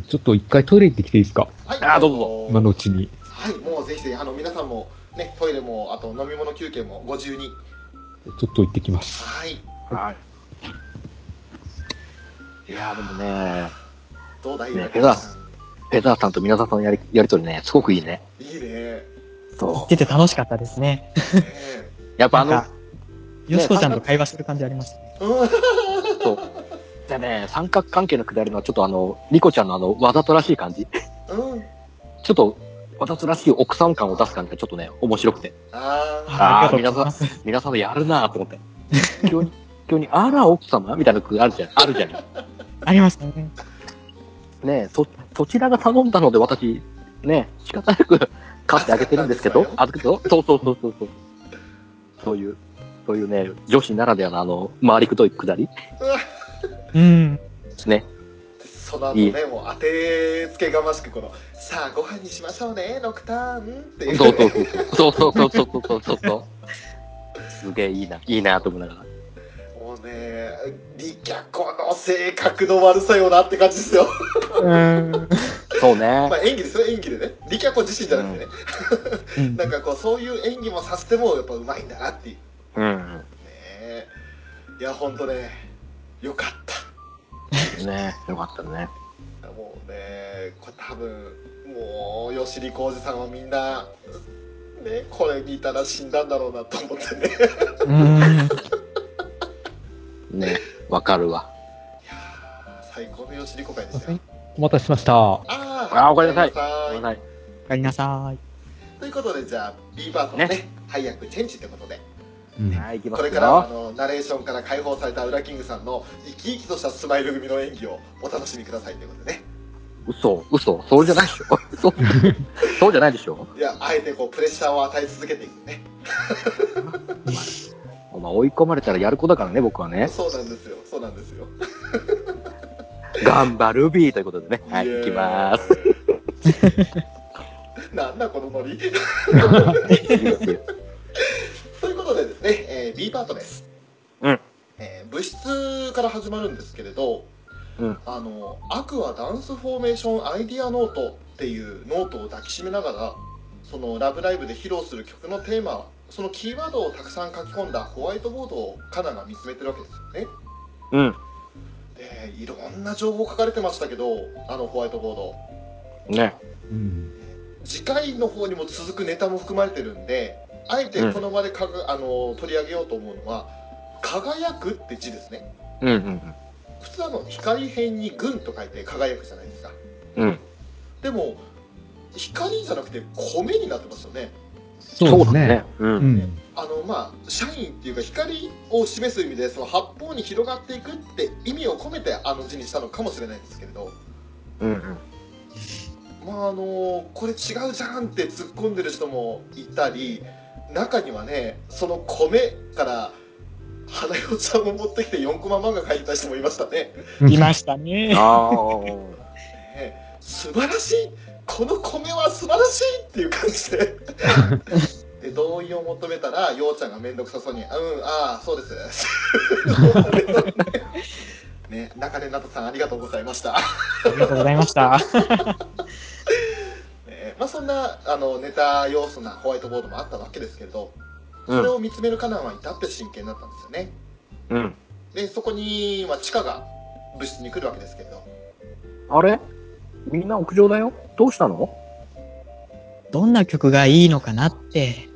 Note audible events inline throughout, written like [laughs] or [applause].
ちょっと一回トイレ行ってきていいですか？はい。あーどうぞ今のうちに。はい、もうぜひぜひ、あの、皆さんも、ね、トイレも、あと飲み物休憩もご自由に。ちょっと行ってきます。はい。はい。いやーでもね、どうだい？ねペザースペザーさんと皆さんのやりやりとりね、すごくいいね。いいね。そ出てて楽しかったですね。やっぱあのよしこちゃんと会話してる感じありましたね。でね、三角関係のくだりのはちょっとあの、リコちゃんのあの、わざとらしい感じ。うん。ちょっと、わざとらしい奥さん感を出す感じがちょっとね、面白くて。ああありがとうござい皆さん皆さんのやるなぁと思って。急に、急に、あら、奥様？みたいな句あるじゃん。あるじゃん。ありましたね。ねそ、そちらが頼んだので私、ね、仕方なく買ってあげてるんですけど、あけど、そうそうそうそうそう。そういう、そういうね、女子ならではのあの、回りくどいくだりーうん。ですね。その後ね、もう当てつけがましく、この、さあ、ご飯にしましょうね、ノクターンっていう。そうそうそう。そうそうそうそうそうそうそう。すげえいいな、いいなと思いながら。もうね、リキャコの性格の悪さよなって感じですよ。うん。そうねまあ。演技ですよ、演技でね。リキャコ自身じゃなくてね。うんなんかこう、そういう演技もさせても、やっぱうまいんだなっていう。うん。ねいや、ほんとね、よかった。ねよかったね。もうね、これ多分、もう、吉利浩二さんはみんな、ね、これ見たら死んだんだろうなと思ってね。うん。ねわかるわ。いやー最高の吉利公会ですよ。お待たせしました。ああーおかえりなさいおかえりなさいはい。おかえりなさい。ということで、じゃあ、B パートのね、ね配役チェンジってことで、うんはい、行きますよ。これからはあのナレーションから解放されたウラキングさんの生き生きとしたスマイル組の演技をお楽しみくださいということでね。嘘、嘘、そうじゃないでしょ。嘘、[laughs] そうじゃないでしょ。いや、あえてこう、プレッシャーを与え続けていくね。[laughs] お前追い込まれたらやる子だからね、僕はね。そうなんですよ、そうなんですよ。[laughs] がんばルビィということでね。はい、イエーイ行きまーす。なんだこのノリ。いいですよパートです。うん。えー部室から始まるんですけれど、うんあの、 Aqours Dance Formation Idea Note っていうノートを抱きしめながら、そのラブライブで披露する曲のテーマ、そのキーワードをたくさん書き込んだホワイトボードを果南が見つめてるわけですよね。うん。で、いろんな情報書かれてましたけど、あのホワイトボード。ね。うん。次回の方にも続くネタも含まれてるんで、あえてこの場でかが、あの取り上げようと思うのは、輝くって字ですね。うんうん普通あの光辺に軍と書いて輝くじゃないですか。うん。うん。でも、光じゃなくて米になってますよね。そうですね。。う。うんん。あの、まあ、社員っていうか光を示す意味で、その八方に広がっていくって意味を込めてあの字にしたのかもしれないんですけれど、うんうん。まああのこれ違うじゃんって突っ込んでる人もいたり中にはねその米から花代ちゃんを持ってきて4コマ漫画描いた人もいましたね。いましたね。[laughs] あね素晴らしい。この米は素晴らしいっていう感じで。で同意を求めたらようちゃんが面倒くさそうに「うんああそうです」[laughs] ね中根なとさんありがとうございました。ありがとうございました。[laughs] えーまあ、そんなあのネタ要素なホワイトボードもあったわけですけれど、うんそれを見つめるカナンは至って真剣だったんですよねあ。うん。でそこに、まあ、地下が物質に来るわけですけれどあれ？みんな屋上だよ？どうしたの？どんな曲がいいのかなって。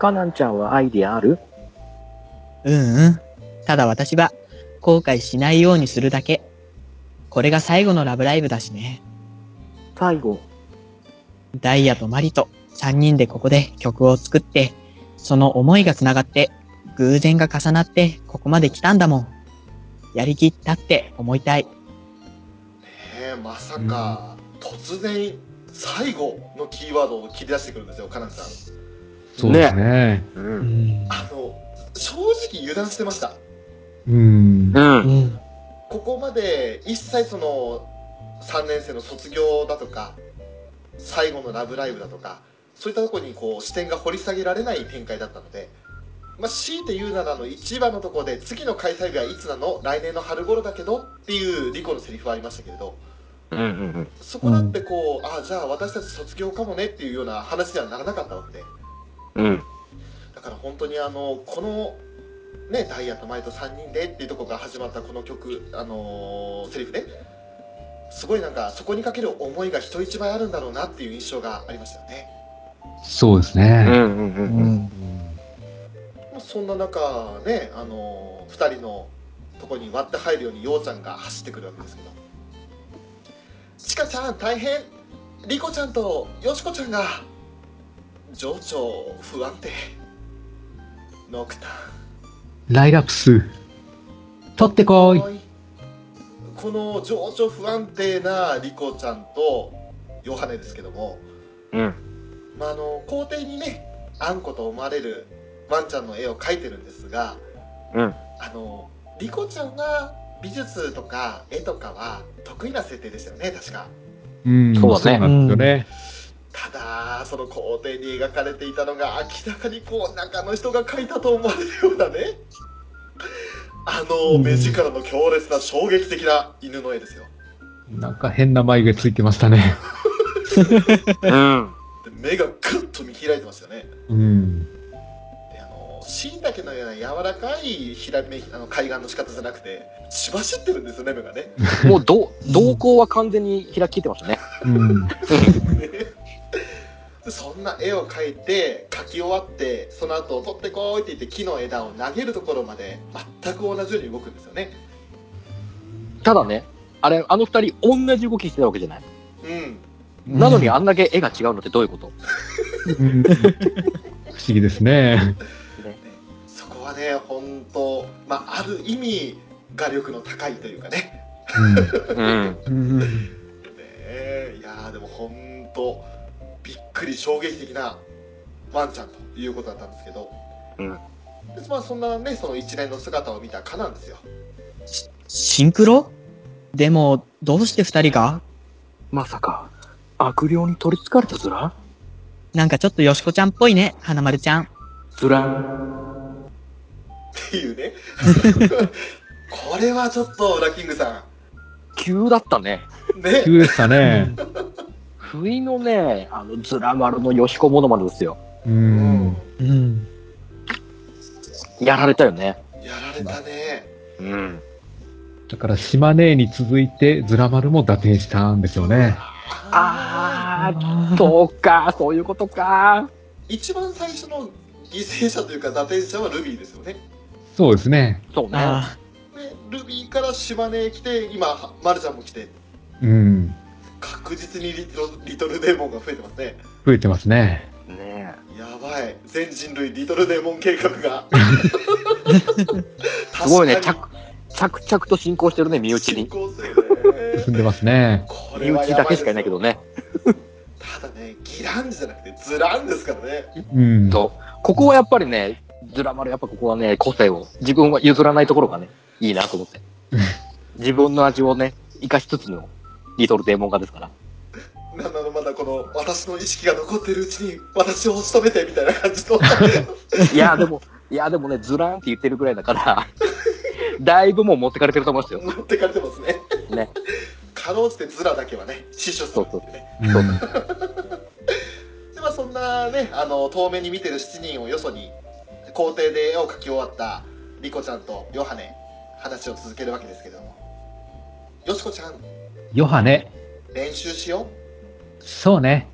カナンちゃんはアイディアある？うんうん。ただ私は後悔しないようにするだけ。これが最後のラブライブだしね。最後。ダイヤとマリと3人でここで曲を作って、その思いが繋がって、偶然が重なってここまで来たんだもん。やりきったって思いたい。ねえまさか、突然最後のキーワードを切り出してくるんですよカナンさんそうですね。う。うんん。あの正直油断してましたうん。う。うんん。ここまで一切その3年生の卒業だとか最後のラブライブだとかそういったところにこう視点が掘り下げられない展開だったので、まあ、強いて言うならあの一番のところで次の開催日はいつなの？来年の春頃だけど？っていうリコのセリフはありましたけれど。うんうんそこだってこう、あじゃあ私たち卒業かもね？っていうような話にはならなかったわけで。うん。うん。だから本当にあのこのねダイヤとマイと3人でっていうところから始まったこの曲あのーセリフねすごいなんかそこにかける思いが人一倍あるんだろうなっていう印象がありましたよねそうですうんね。うんううんうん。ん。まあそんな中ねあのー、2人のとこに割って入るようにようちゃんが走ってくるわけですけどちかちゃん大変リコちゃんとよしこちゃんが情緒不安定ノクターンライラプス。取ってこい。この情緒不安定なリコちゃんとヨハネですけども、うん。まあ、あの校庭にねあんこと思われるワンちゃんの絵を描いてるんですがうん。あのリコちゃんは美術とか絵とかは得意な設定でしたよね確かうん。そうだねなんですよね。ただその校庭に描かれていたのが明らかにこう中の人が描いたと思われるようなねあの目力の強烈な衝撃的な犬の絵ですよなんか変な眉毛ついてましたね。うん。で目がグッと見開いてますよねうん。であのしいたけのような柔らかいひらめあの海岸の仕方じゃなくて血走ってるんですよね目がねもう、ど、瞳孔は完全に開き切ってましたね。うん。で [laughs] そんな絵を描いて描き終わってその後取ってこいって言って木の枝を投げるところまで全く同じように動くんですよねただね、あれ、あの二人同じ動きしてたわけじゃない。うんなのにあんだけ絵が違うのってどういうこと？うん不思議ですね。そこはね本当まあある意味画力の高いというかねうん。うん。ねえいやーでも本当くり衝撃的なワンちゃんということだったんですけど、うん。でまあそんなねその一連の姿を見たカなんですよ。シンクロ？でも、どうして二人が？まさか、悪霊に取り憑かれたズラ？なんかちょっとよしこちゃんっぽいね、花丸ちゃん。ズラ？っていうね。[laughs] これはちょっとウラキングさ急だったね。んね。急でしたね。[laughs] 不意のね、あの、ズラ丸のよしこものまでですよ。う。うんうん。やられたよね。やられたねうん。だから、島根に続いて、ズラ丸も打点したんですよね。あー、そうか、そういうことか。一番最初の犠牲者というか打点者はルビーですよねそうですね。そうね。ルビーから島根へ来て今マルちゃんも来てうん。確実にリトルリトルデーモンが増えてますね増えてますね。ねやばい全人類リトルデーモン計画が [laughs] すごいね、確着、着々と進行してるね、身内進に。行するね進んでますね。こ身れはやばい内だけしかいないけどね。ただねギランジじゃなくてズランですからねうん。そう。ここはやっぱりね、ズラ丸やっぱここはね、個性を、自分は譲らないところがね、いいなと思って。[laughs] 自分の味をね、生かしつつの、リトルデーモン化ですから。なんなのまだこの私の意識が残ってるうちに私を押し止めてみたいな感じの。いや、でも、いや、でもね、ズラーンって言ってるぐらいだから、だいぶもう持ってかれてると思いますよ。持ってかれてますね。ね。かろうじてズラだけはね死守するってね。うんそうでまあそんなねあの遠目に見てる7人をよそに校庭で絵を描き終わったリコちゃんとヨハネ話を続けるわけですけども。よしこちゃんヨハネ。練習しよそうね。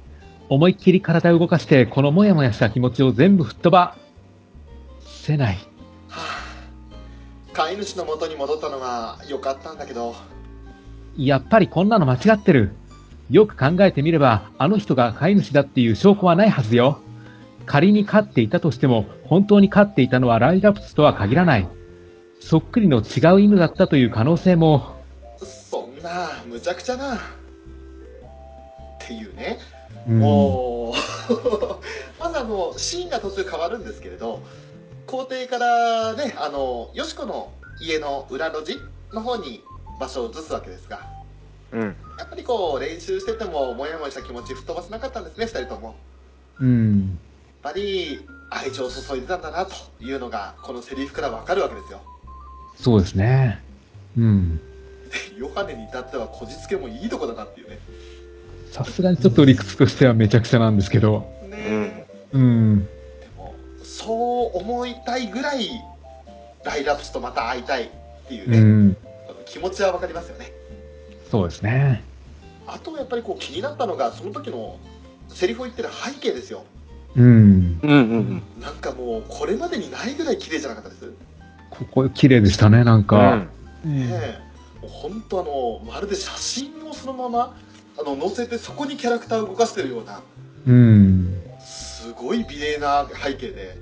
思いっきり体を動かして、このモヤモヤした気持ちを全部吹っ飛ばせない。うはあ飼い主の元に戻ったのは良かったんだけどやっぱりこんなの間違ってる。よく考えてみれば、あの人が飼い主だっていう証拠はないはずよ。仮に飼っていたとしても、本当に飼っていたのはライラプスとは限らない。そっくりの違う犬だったという可能性も、そんな無茶苦茶なっていうねうんもう [laughs] まずあのシーンが途中変わるんですけれど校庭からねあのよしこの家の裏路地の方に場所を移すわけですがうん。やっぱりこう練習しててもモヤモヤした気持ち吹っ飛ばせなかったんですね2人ともうん。やっぱり愛情を注いでたんだなというのがこのセリフからわかるわけですよそうですね。うん。ヨハネに至ってはこじつけもいいとこだなっていうねさすがにちょっと理屈としてはめちゃくちゃなんですけど。ねうん。でもそう思いたいぐらいライラプスとまた会いたいっていうね、うん。気持ちは分かりますよねそうですね。あとやっぱりこう気になったのがその時のセリフを言ってる背景ですようん。うんうんうん。なんかもうこれまでにないぐらい綺麗じゃなかったです、ねここ綺麗でしたね、なんか。うんえもう本当あのまるで写真をそのままあの載せてそこにキャラクターを動かしてるようなうん。すごい美麗な背景で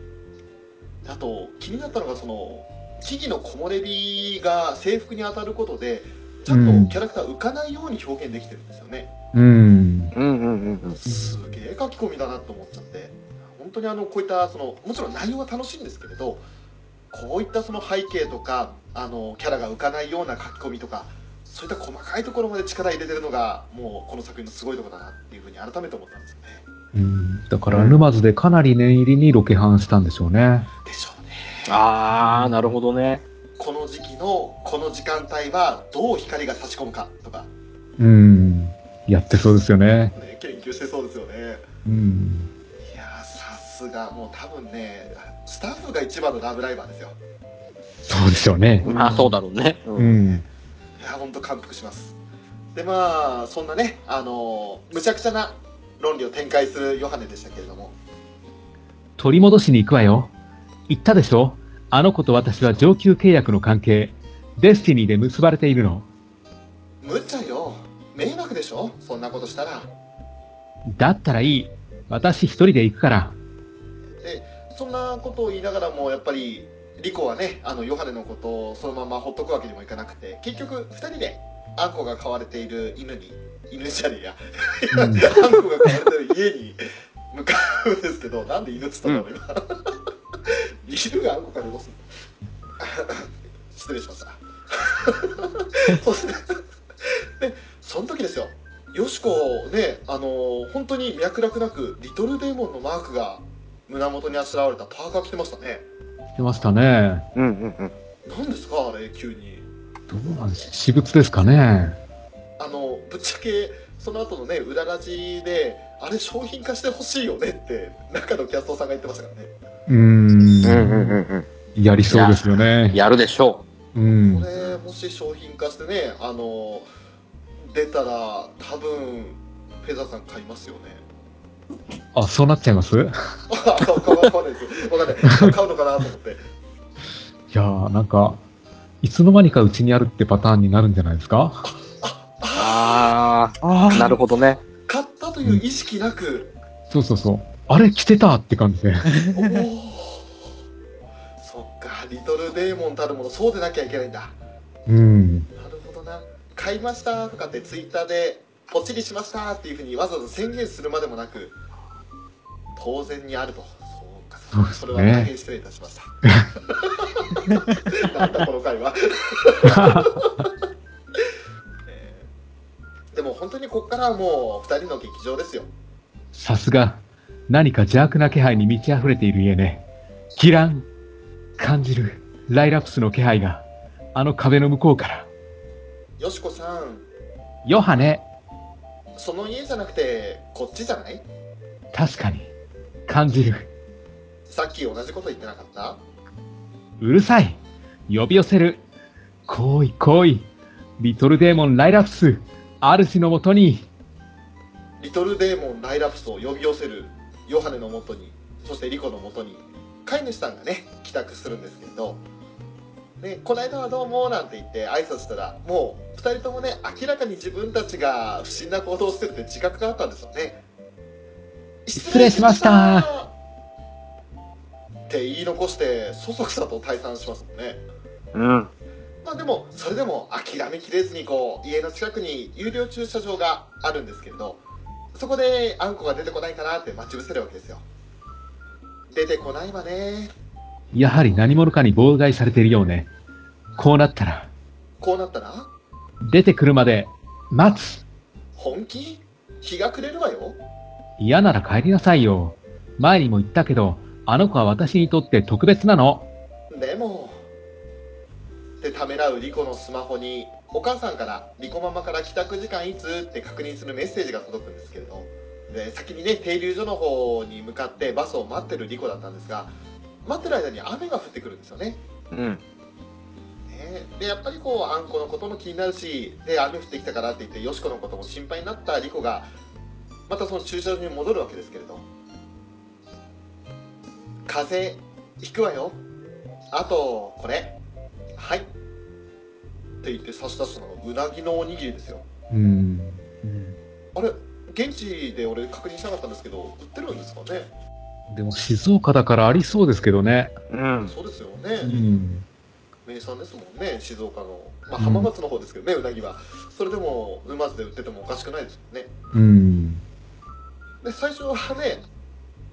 あと気になったのがその木々の木漏れ日が制服に当たることでちゃんとキャラクター浮かないように表現できてるんですよね、うん。うんうんうんうん。すげえ書き込みだなと思っちゃって本当にあのこういったそのもちろん内容は楽しいんですけれどこういったその背景とかあのキャラが浮かないような書き込みとかそういった細かいところまで力入れてるのがもうこの作品のすごいところだなっていうふうに改めて思ったんですよねうん。だから、沼津でかなり念入りにロケハンしたんでしょうね。でしょうねあー、なるほどね。この時期のこの時間帯はどう光が差し込むかとか、うん。やってそうですよね。ね、研究してそうですよねうん。いやーさすがもう多分ねスタッフが一番のラブライバーですよそうでしょうね。まあそうだろうね。う。うんん。いや本当感服しますでまあそんなねあのーむちゃくちゃな論理を展開するヨハネでしたけれども取り戻しに行くわよ。言ったでしょ？あの子と私は上級契約の関係。デスティニーで結ばれているの。無茶よ迷惑でしょ？そんなことしたらだったらいい。私一人で行くから。でそんなことを言いながらもやっぱりリコはねあのヨハネのことをそのままほっとくわけにもいかなくて結局2人であんこが飼われている犬に犬じゃねえや。うん。あんこが飼われてる家に向かうんですけどなんで犬っつったんだろう今。[laughs] 犬があんこからどうす失礼しました。[laughs] そして [laughs] でその時ですよ。よしこねあの本当に脈絡なくリトルデーモンのマークが胸元にあしらわれたパーカー着てましたね来ましたね。うんうんうん。何ですかあれ急にどうなんです私物ですかね？あのぶっちゃけその後のね裏ラジであれ商品化してほしいよねって中のキャストさんが言ってましたからねうーん。うんうんうんうん。やりそうですよね。やるでしょうんこ。れもし商品化してねあの出たら多分フェザーさん買いますよねあ、そうなっちゃいます？いあ買う買う買わないですわかんない買うのかなと思ってやー、なんか、いつの間にかうちにあるってパターンになるんじゃないですか？う。ああー、なるほどね。買ったという意識なく、そうそうそう。あれ着てたって感じで。おおそっかリトルデーモンたるものそうでなきゃいけないんだうん。なるほどな買いましたとかってツイッターでポチリしましたっていうふうにわざわざ宣言するまでもなく当然にあると。そうかそれは大変失礼いたしました。[laughs] なんだこの回は、[laughs] えーでも本当にここからはもう2人の劇場ですよ。さすが、何か邪悪な気配に満ち溢れている家ね。キラン、感じる、ライラプスの気配が、あの壁の向こうから。よしこさん。ヨハネ、その家じゃなくてこっちじゃない？確かに、感じる。さっき同じこと言ってなかった？うるさい。呼び寄せる。来い来い。リトルデーモンライラプス。主のもとに。リトルデーモンライラプスを呼び寄せる。ヨハネのもとに。そしてリコのもとに。飼い主さんがね帰宅するんですけれど、ね、この間はどうもなんて言って挨拶したらもう2人ともね明らかに自分たちが不審な行動をしてるって自覚があったんですよね。失礼しましたって言い残してそそくさと退散しますもんね。うん。まあでもそれでも諦めきれずにこう家の近くに有料駐車場があるんですけれどそこであんこが出てこないかなって待ち伏せるわけですよ。出てこないわねやはり何者かに妨害されているようね。こうなったら。こうなったら？出てくるまで待つ。本気？日が暮れるわよ。嫌なら帰りなさいよ。前にも言ったけどあの子は私にとって特別なの。でも。ってためらうリコのスマホにお母さんからリコママから帰宅時間いつって確認するメッセージが届くんですけれど。で先にね停留所の方に向かってバスを待ってるリコだったんですが待ってる間に雨が降ってくるんですよね。うん。ね。でやっぱりこうあんこのことも気になるしで雨降ってきたからって言ってよしこのことも心配になったリコがまたその駐車場に戻るわけですけれど。風邪ひくわよ。あとこれ。はい。って言って差し出したのがうなぎのおにぎりですよ。うん。あれ現地で俺確認しなかったんですけど売ってるんですかね？でも静岡だからありそうですけどね。うん。そうですようね、ん。名産ですもんね静岡の、まあ、浜松の方ですけどね、うなぎはそれでも沼津で売っててもおかしくないですもんねうん。で最初はね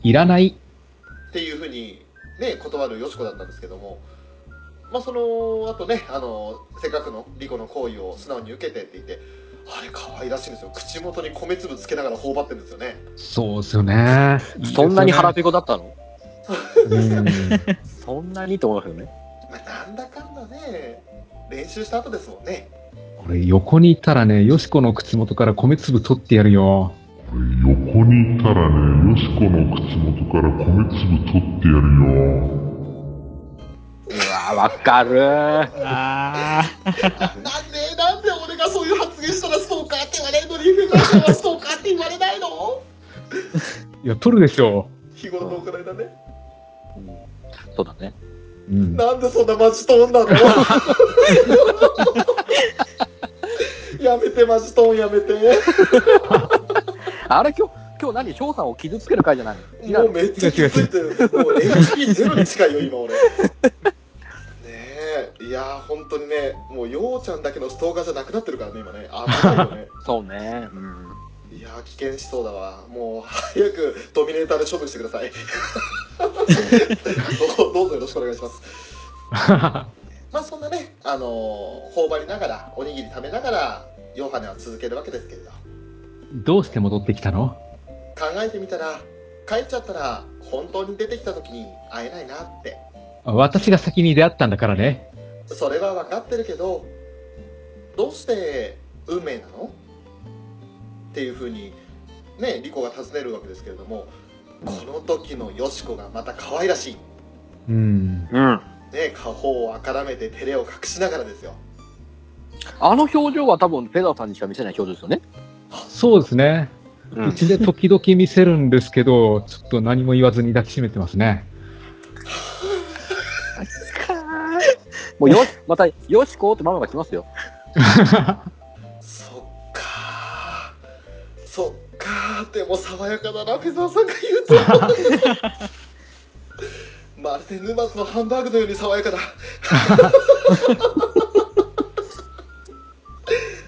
いらない。っていうふうにね断るよしこだったんですけどもまあその後ねあのせっかくのリコの行為を素直に受けてって言ってあれ可愛らしいんですよ口元に米粒つけながら頬張ってるんですよねそうですよね。[laughs] そんなに腹ペコだったの？[laughs] そんなにと思いますよね。まあなんだかんだね練習した後ですもんねうん俺横にいたらね、よしこの口元から米粒取ってやるよ。横にいたらね、よしこの口元から米粒取ってやるよ。うわわかるあ [laughs] なんでなんで俺がそういう発言したらストーカーって言われるのにフェザーさんはストーカーって言われないの？いや、取るでしょ日頃の行いだねそうだね。う。うん。なんでそんなマジトーンなの？やめてマジトーンやめてあれ今日、今日何？翔さんを傷つける回じゃない？もうめっちゃ気づいてる。もう HP ゼロに近いよ、今俺。いやー、本当にね、もう、ようちゃんだけのストーカーじゃなくなってるからね、今ね。[laughs] 危ないよね。そうね。うん。いやー、危険しそうだわ。もう、早くドミネーターで処分してください。[laughs] どうどうぞよろしくお願いします。[laughs] まあ、そんなね、あのー頬張りながら、おにぎり食べながら、ヨハネは続けるわけですけれど。どうして戻ってきたの？考えてみたら、帰っちゃったら、本当に出てきた時に会えないなって。私が先に出会ったんだからね。それは分かってるけどどうして運命なの？っていうふうにねリコが尋ねるわけですけれどもこの時のよしこがまた可愛らしいうん。うん。ね顔をあからめて照れを隠しながらですよあの表情は多分、フェザーさんにしか見せない表情ですよね。そうですね。ううちで時々見せるんですけど、ちょっと何も言わずに抱きしめてますね。[laughs] もうよし、また、よしこってママが来ますよ。そっかそっかー。でも爽やかだなフェザーさんが言うとまるで沼津のハンバーグのように爽やかだ。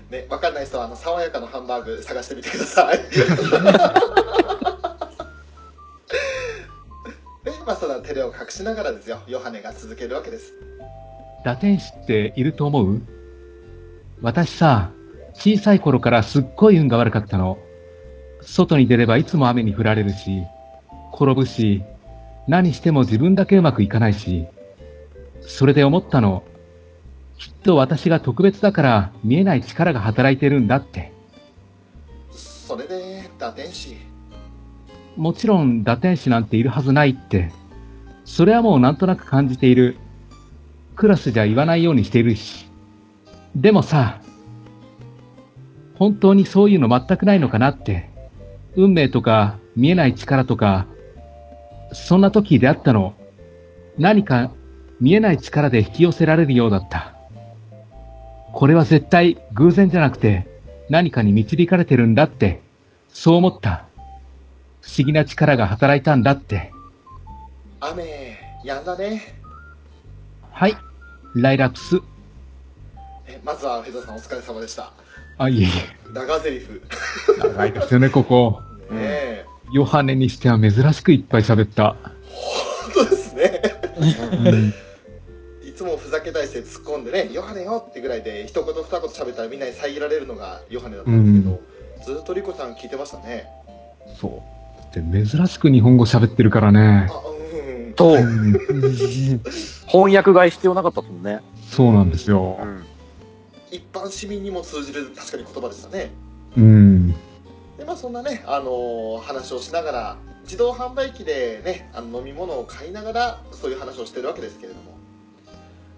ね、わかんない人はあの爽やかなハンバーグ探してみてください。で、[laughs] まあ、その照れを隠しながらですよ。ヨハネが続けるわけです。打天使っていると思う？私さ、小さい頃からすっごい運が悪かったの。外に出ればいつも雨に降られるし、転ぶし、何しても自分だけうまくいかないし、それで思ったの。きっと私が特別だから見えない力が働いてるんだって。それで打天使もちろん打天使なんているはずないって。それはもうなんとなく感じている。クラスじゃ言わないようにしているし。でもさ、本当にそういうの全くないのかなって。運命とか見えない力とか、そんな時出会ったの。何か見えない力で引き寄せられるようだった。これは絶対偶然じゃなくて何かに導かれてるんだって、そう思った。不思議な力が働いたんだって。雨やんだねはい。ライラプス。えまずはフェザーさんお疲れ様でしたあ、いえい長ゼリフえ。長いですよね、ここ。[laughs] ねえ、ヨハネにしては珍しくいっぱい喋った。本当ですねうん。いつもふざけたりして突っ込んでね「ヨハネよ」ってぐらいで一言二言喋ったらみんなに遮られるのがヨハネだったんですけど、ずっとリコさん聞いてましたねそう。で、珍しく日本語喋ってるからねあ。うんそうう。ん。[laughs] 翻訳が必要なかったですもんね。そうなんですよ。ん。一般市民にも通じる確かに言葉でしたねうん。でまあそんなね、あのー話をしながら自動販売機でねあの飲み物を買いながらそういう話をしてるわけですけれども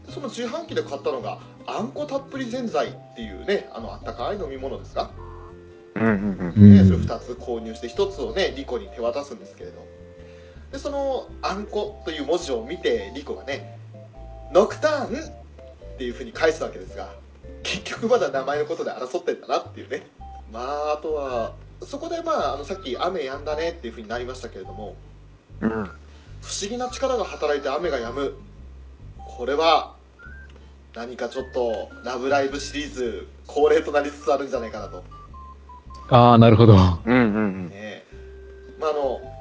その自販機で買ったのがあんこたっぷりぜんざいっていうねあのあったかい飲み物ですか、うんうんうん。うんね、それ2つ購入して1つをねリコに手渡すんですけれどでその「あんこ」という文字を見てリコがね「ノクターン!」っていうふうに返すわけですが結局まだ名前のことで争ってんだなっていうねまああとはそこでまああのさっき「雨止んだね」っていうふうになりましたけれどもうん。不思議な力が働いて雨が止むこれは何かちょっと「ラブライブ!」シリーズ恒例となりつつあるんじゃないかなとああ、なるほど。うんうんねまああのむ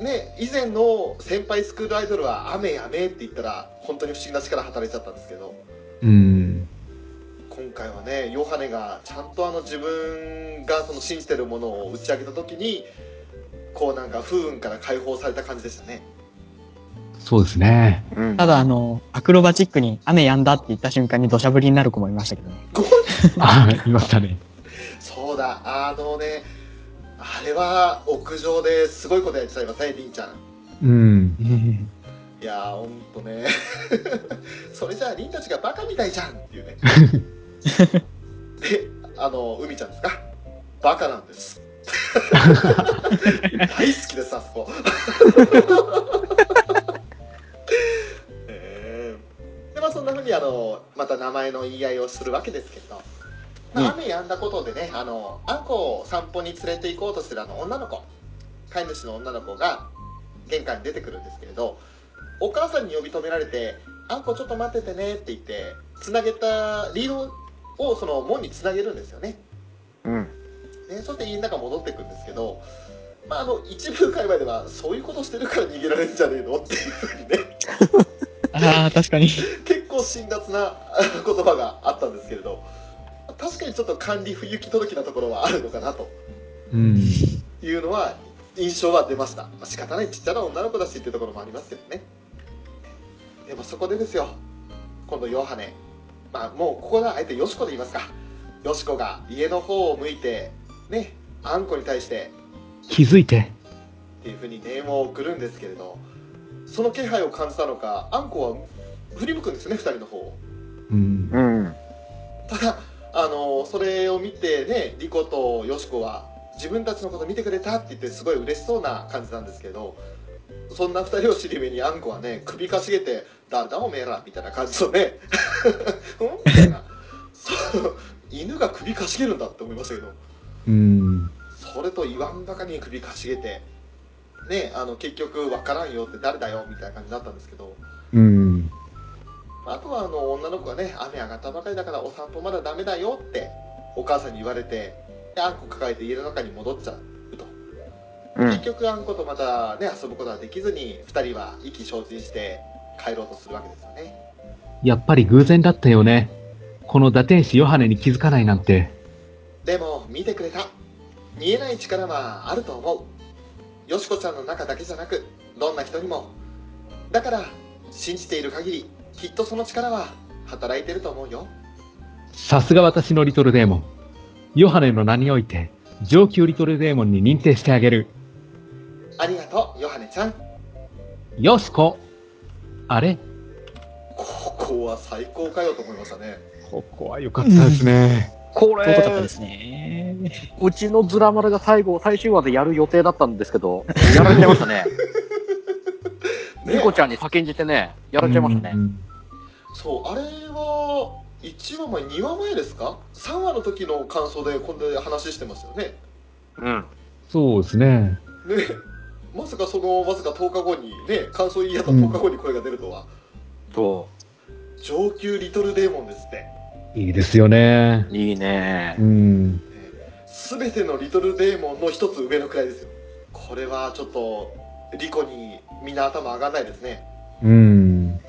ね以前の先輩スクールアイドルは「雨やめ」って言ったら本当に不思議な力働いちゃったんですけどうん。今回はねヨハネがちゃんとあの自分がその信じてるものを打ち上げた時にこうなんか不運から解放された感じでしたねそうですね。うん。ただあの、アクロバチックに雨止んだって言った瞬間に土砂降りになる子もいましたけどね。あ [laughs] あ、いましたね。そうだあのねあれは屋上ですごいことやっちゃいますねりんちゃん。うん。いやーほんとね。[laughs] それじゃありんたちがバカみたいじゃんっていうね。[laughs] であの海ちゃんですか？バカなんです。[laughs] 大好きですあそこ。え。ーでまあそんなふうにあのまた名前の言い合いをするわけですけど、まあ、雨止んだことでねあのあんこを散歩に連れて行こうとしてるあの女の子飼い主の女の子が玄関に出てくるんですけれどお母さんに呼び止められて「あんこちょっと待っててね」って言ってつなげたリードをその門につなげるんですよねうん。ねそして家の中戻っていくんですけど、まあ、あの一部界隈ではそういうことしてるから逃げられるんじゃねえのっていうふうにね [laughs] ああ、確かに。[laughs] 結構辛辣な言葉があったんですけれど確かにちょっと管理不行き届きなところはあるのかなとうん。いうのは印象は出ました、まあ、仕方ないちっちゃな女の子だしっていうところもありますけどねでもそこでですよ今度ヨハネまあもうここはあえてヨシコで言いますかヨシコが家の方を向いてねあんこに対して気づいて。っていうふうに電話を送るんですけれどその気配を感じたのかあんこは振り向くんですね2人の方をうん。うん。ただあのそれを見てねリコとヨシコは自分たちのこと見てくれたって言ってすごい嬉しそうな感じなんですけどそんな2人を尻目にあんこはね首かしげて「誰だおめえら」みたいな感じのね「[laughs] うん?」みたいな犬が首かしげるんだって思いましたけどうん。それと言わんばかりに首かしげてねあの結局分からんよって誰だよみたいな感じになったんですけどうん。あとはあの女の子がね雨上がったばかりだからお散歩まだダメだよってお母さんに言われてであんこ抱えて家の中に戻っちゃうと、うん。結局あんことまたね遊ぶことができずに2人は意気消沈して帰ろうとするわけですよね。やっぱり偶然だったよね。この打天使ヨハネに気づかないなんて。でも見てくれた。見えない力はあると思う。よしこちゃんの中だけじゃなくどんな人にも。だから信じている限りきっとその力は働いてると思うよさすが私のリトルデーモン。ヨハネの名において、上級リトルデーモンに認定してあげる。ありがとうヨハネちゃんよしこ。あれ？ここは最高かよと思いましたねここは良かったですね。こ遠かったでれ、すね。うちのズラ丸が最後、最終話でやる予定だったんですけど、[laughs] やられちゃいましたね。[laughs] ニコちゃんに先んじてね、やられちゃいましたね。うんそうあれは1話前2話前ですか？3話の時の感想でこんな話してましたよねうん。そうですね。ねまさかそのわずか10日後にね感想言い合った10日後にこれが出るとは、そ上級リトルデーモンですっていいですよね。う。いいねう。ん。全てのリトルデーモンの一つ上の位ですよこれはちょっとリコにみんな頭上がんないですねうん。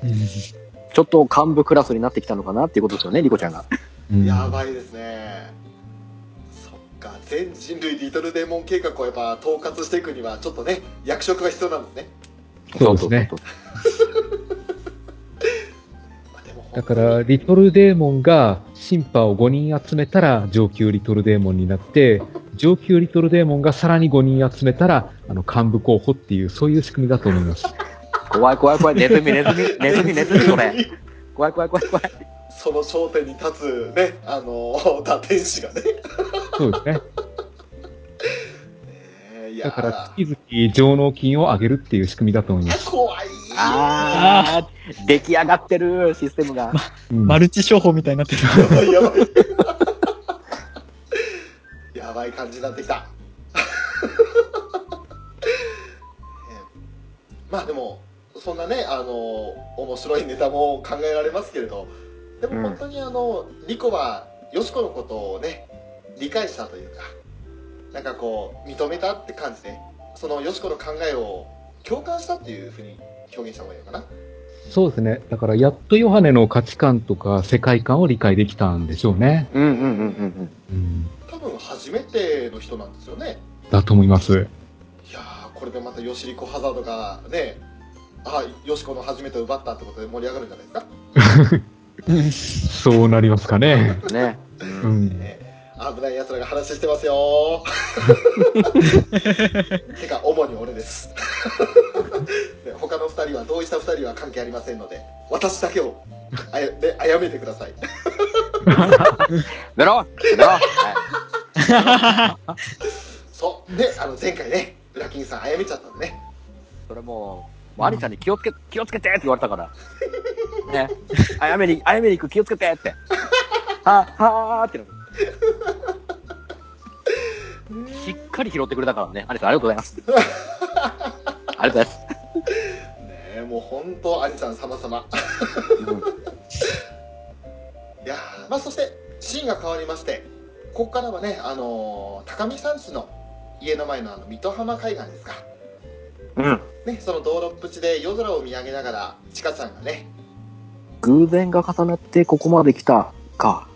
ちょっと幹部クラスになってきたのかなっていうことですよね、リコちゃんが。うん。やばいですね。そっか全人類リトルデーモン計画をやっぱ統括していくにはちょっとね役職が必要なんですね。そうですね [laughs] だから、リトルデーモンがシンパを5人集めたら上級リトルデーモンになって、上級リトルデーモンがさらに5人集めたら、あの、幹部候補っていう、そういう仕組みだと思います。怖い怖い怖い。ネズミ、ネズミ、[laughs] ネズミ、ネズミ、それ。怖い怖い怖い怖い。その頂点に立つね、あの、[laughs] 打天使がね。そうですね。[laughs] ねえいやだから、月々上納金を上げるっていう仕組みだと思います。怖い。あー、出来上がってる、システムが。うんマルチ商法みたいになってる。やばいやばい。やばい感じになってきた。まあでも、そんなね、あの、面白いネタも考えられますけれど、でも本当にあの、リコは、ヨシコのことをね、理解したというか、なんかこう、認めたって感じで、そのヨシコの考えを共感したっていうふうに表現した方がいいのかな。そうですね。だから、やっとヨハネの価値観とか世界観を理解できたんでしょうね。うんうんうんうんうん。多分初めての人なんですよね。だと思います。いやーこれでまたヨシリコハザードがねあヨシコの初めて奪ったってことで盛り上がるんじゃないですか、そうなりますかね。うん。ね。うん。ね危ない奴らが話してますよてか主に俺ですね他の二人は同意した二人は関係ありませんので私だけをあやで殺めてくださいベロベロはい。そうであの前回ねブラキンさん殺めちゃったんでねそれもう、ワニちゃんに気をつけ、気をつけてって言われたから。ね。あやめに、あやめに行く気をつけてって。は、はーってなる。しっかり拾ってくれたからね。アニさんありがとうございます。ありがとうございます。ねえもう本当アニさん様々いやーまあそしてシーンが変わりましてここからはねあのー高見山地の家の前のあの水戸浜海岸ですかうん。ねその道路っぷちで夜空を見上げながらちかちゃんがね偶然が重なってここまで来たか。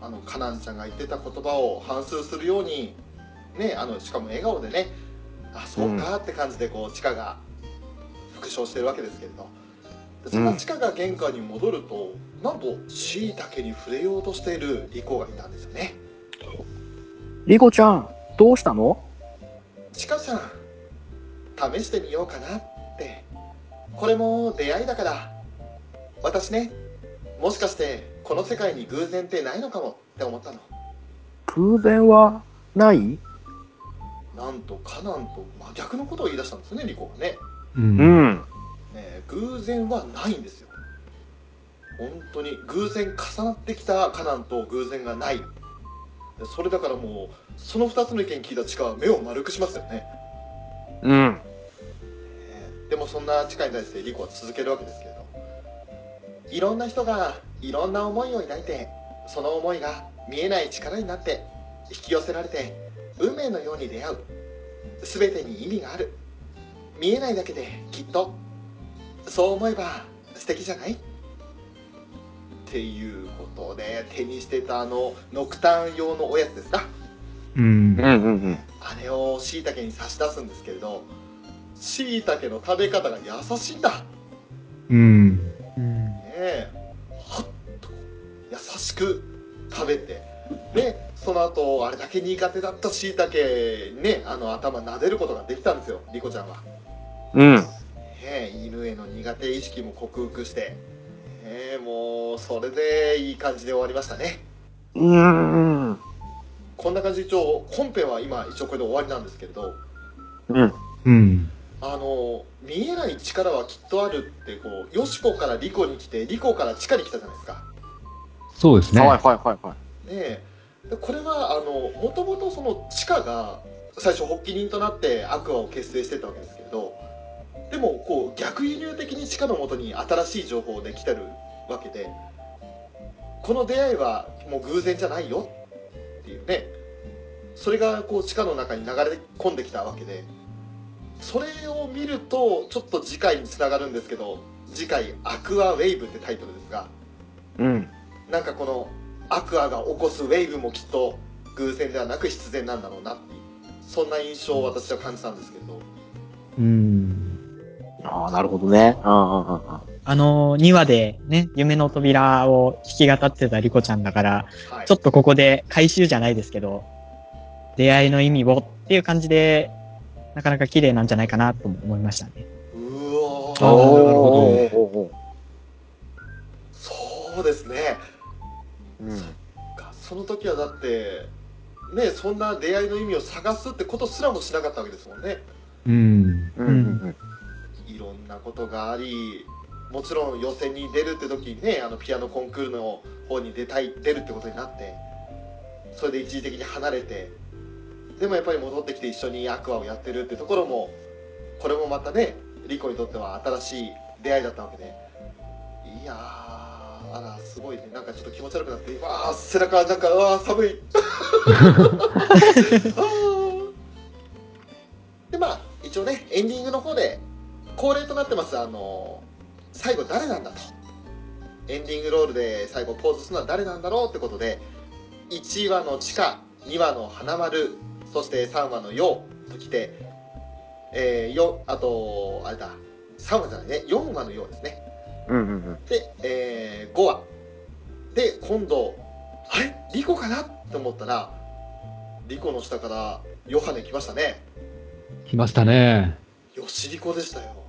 あのカナンちゃんが言ってた言葉を反芻するようにねあのしかも笑顔でねあそうかって感じでこうチカが復唱してるわけですけれど。でそん。なチカが玄関に戻ると、なんとしいたけに触れようとしているリコがいたんですよね。リコちゃん、どうしたの？チカちゃん試してみようかなって。これも出会いだから。私ねもしかしてこの世界に偶然ってないのかもって思ったの。偶然はない？なんとカナンと真逆のことを言い出したんですよねリコがね。うん。ん。ね偶然はないんですよ。本当に偶然重なってきたカナンと偶然がない。でそれだからもうその2つの意見聞いたチカは目を丸くしますよねうん。ねでもそんなチカに対してリコは続けるわけですけれどいろんな人がいろんな思いを抱いてその思いが見えない力になって引き寄せられて運命のように出会う。全てに意味がある。見えないだけできっとそう思えば素敵じゃない？っていうことで手にしてたあのノクターン用のおやつですか？うんうん。うん。うん。あれをしいたけに差し出すんですけれどしいたけの食べ方が優しいんだうん。うん。ねえはっと優しく食べてでその後あれだけ苦手だったしいたけにねあの頭撫でることができたんですよリコちゃんは、うん。ねえ犬への苦手意識も克服して、ねえもうそれでいい感じで終わりましたねうん。うん。こんな感じで一応本編は今一応これで終わりなんですけれどうん。うん。あの見えない力はきっとあるってこうヨシコからリコに来てリコからチカに来たじゃないですかそうですね。はいはいはいはい。ねえでこれはあのもともとその地下が最初発起人となってアクアを結成してたわけですけれどでもこう逆輸入的に地下のもとに新しい情報で来てるわけでこの出会いはもう偶然じゃないよっていうねそれがこう地下の中に流れ込んできたわけでそれを見るとちょっと次回につながるんですけど次回「アクアウェイブ」ってタイトルですがうん。なんかこのアクアが起こすウェーブもきっと偶然ではなく必然なんだろうなっていうそんな印象を私は感じたんですけれどうん。ああ、なるほどね。ああ、ああ、ああ。あの2話でね、夢の扉を弾き語ってたリコちゃんだから、はい。ちょっとここで回収じゃないですけど、出会いの意味をっていう感じで、なかなか綺麗なんじゃないかなとも思いましたね。うわあーなるほど。そうですね。うん。か。その時はだってねそんな出会いの意味を探すってことすらもしなかったわけですもんね。うん。うん。うん。いろんなことがありもちろん予選に出るって時にねあのピアノコンクールの方に出たい出るってことになってそれで一時的に離れてでもやっぱり戻ってきて一緒にアクアをやってるってところもこれもまたねリコにとっては新しい出会いだったわけでいやーあらすごいね。なんかちょっと気持ち悪くなって今あー背中なんかうわー寒い。[laughs] でまあ一応ねエンディングの方で恒例となってますあの最後誰なんだと。エンディングロールで最後ポーズするのは誰なんだろうってことで1話の地下2話の花丸そして3話の陽ときて、えー、よあとあれだ3話じゃないね4話の陽ですね。うんうんうん。で、えー5話。で今度あれ？リコかな？って思ったらリコの下からヨハネ来ましたね。来ましたね。よしリコでしたよ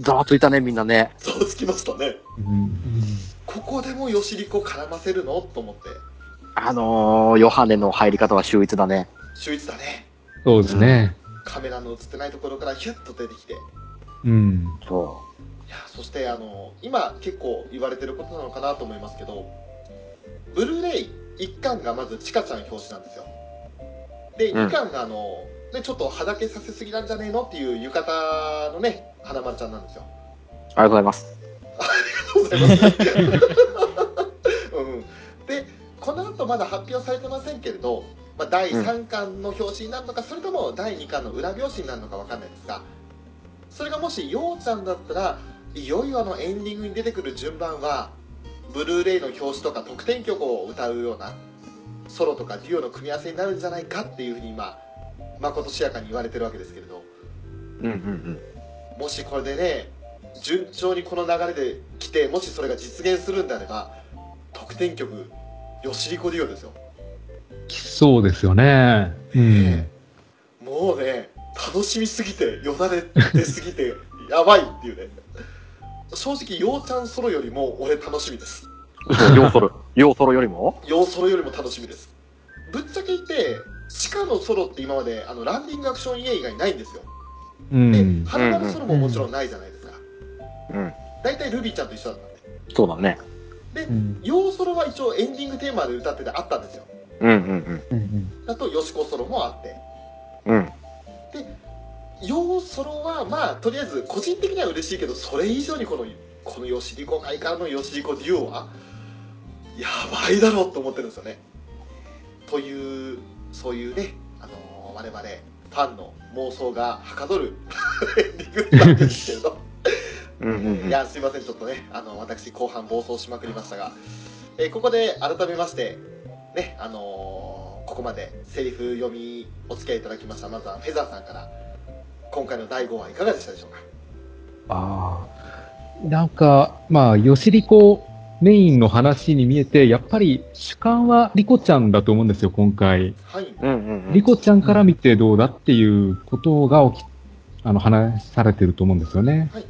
ざわついたね、みんなね。ざわつきましたねうん。ここでもよしリコ絡ませるの？と思ってあのー、ヨハネの入り方は秀逸だね。秀逸だねそうですね。カメラの映ってないところからヒュッと出てきていうん。そやそしてあの今結構言われてることなのかなと思いますけどブルーレイ1巻がまずチカちゃん表紙なんですよでうん2巻があの、ね、ちょっとはだけさせすぎなんじゃねえのっていう浴衣のね花丸ちゃんなんですよう。ありがとうございます。ありがとうございます。うん、でこの後まだ発表されてませんけれど、まあ、第3巻の表紙になるのか、それとも第2巻の裏表紙になるのかわかんないですがそれがもしようちゃんだったらいよいよあのエンディングに出てくる順番はブルーレイの表紙とか特典曲を歌うようなソロとかデュオの組み合わせになるんじゃないかっていうふうに今まことしやかに言われてるわけですけれどうんうんうん。もしこれでね順調にこの流れで来てもしそれが実現するんであれば得点曲よしりこデュオですよ、来そうですよね。うん。ねもうね楽しみすぎてよだれ出すぎて [laughs] やばいっていうね正直ようちゃんソロよりも俺楽しみです嘘、ヨーソロ。ヨーソロよりも？[laughs] ようソロよりも楽しみですぶっちゃけ言って地下のソロって今まであのランディングアクションイエ以外ないんですようでん。花丸ソロももちろんないじゃないですかうん。大体ルビーちゃんと一緒だったんでそうだね。うん。ヨーソロは一応エンディングテーマで歌っててあったんですようんうんうんうん。だとヨシコソロもあってうん。うん。ヨーソロはまあとりあえず個人的には嬉しいけどそれ以上にこのこのヨシリコ界からのヨシリコデュオはやばいだろうと思ってるんですよねというそういうねあのー我々ファンの妄想がはかどる [laughs] エンディングなんですけれど。いやすいませんちょっとねあの私後半暴走しまくりましたが、えーここで改めましてねあのーここまでセリフ読みお付き合いいただきましたまずはフェザーさんから今回の第5話いかがでしたでしょうか？ああ。なんか、まあ、よしりこメインの話に見えて、やっぱり主観はリコちゃんだと思うんですよ、今回。はいうんうんうん。リコちゃんから見てどうだっていうことが起き、あの、話されてると思うんですよね。はい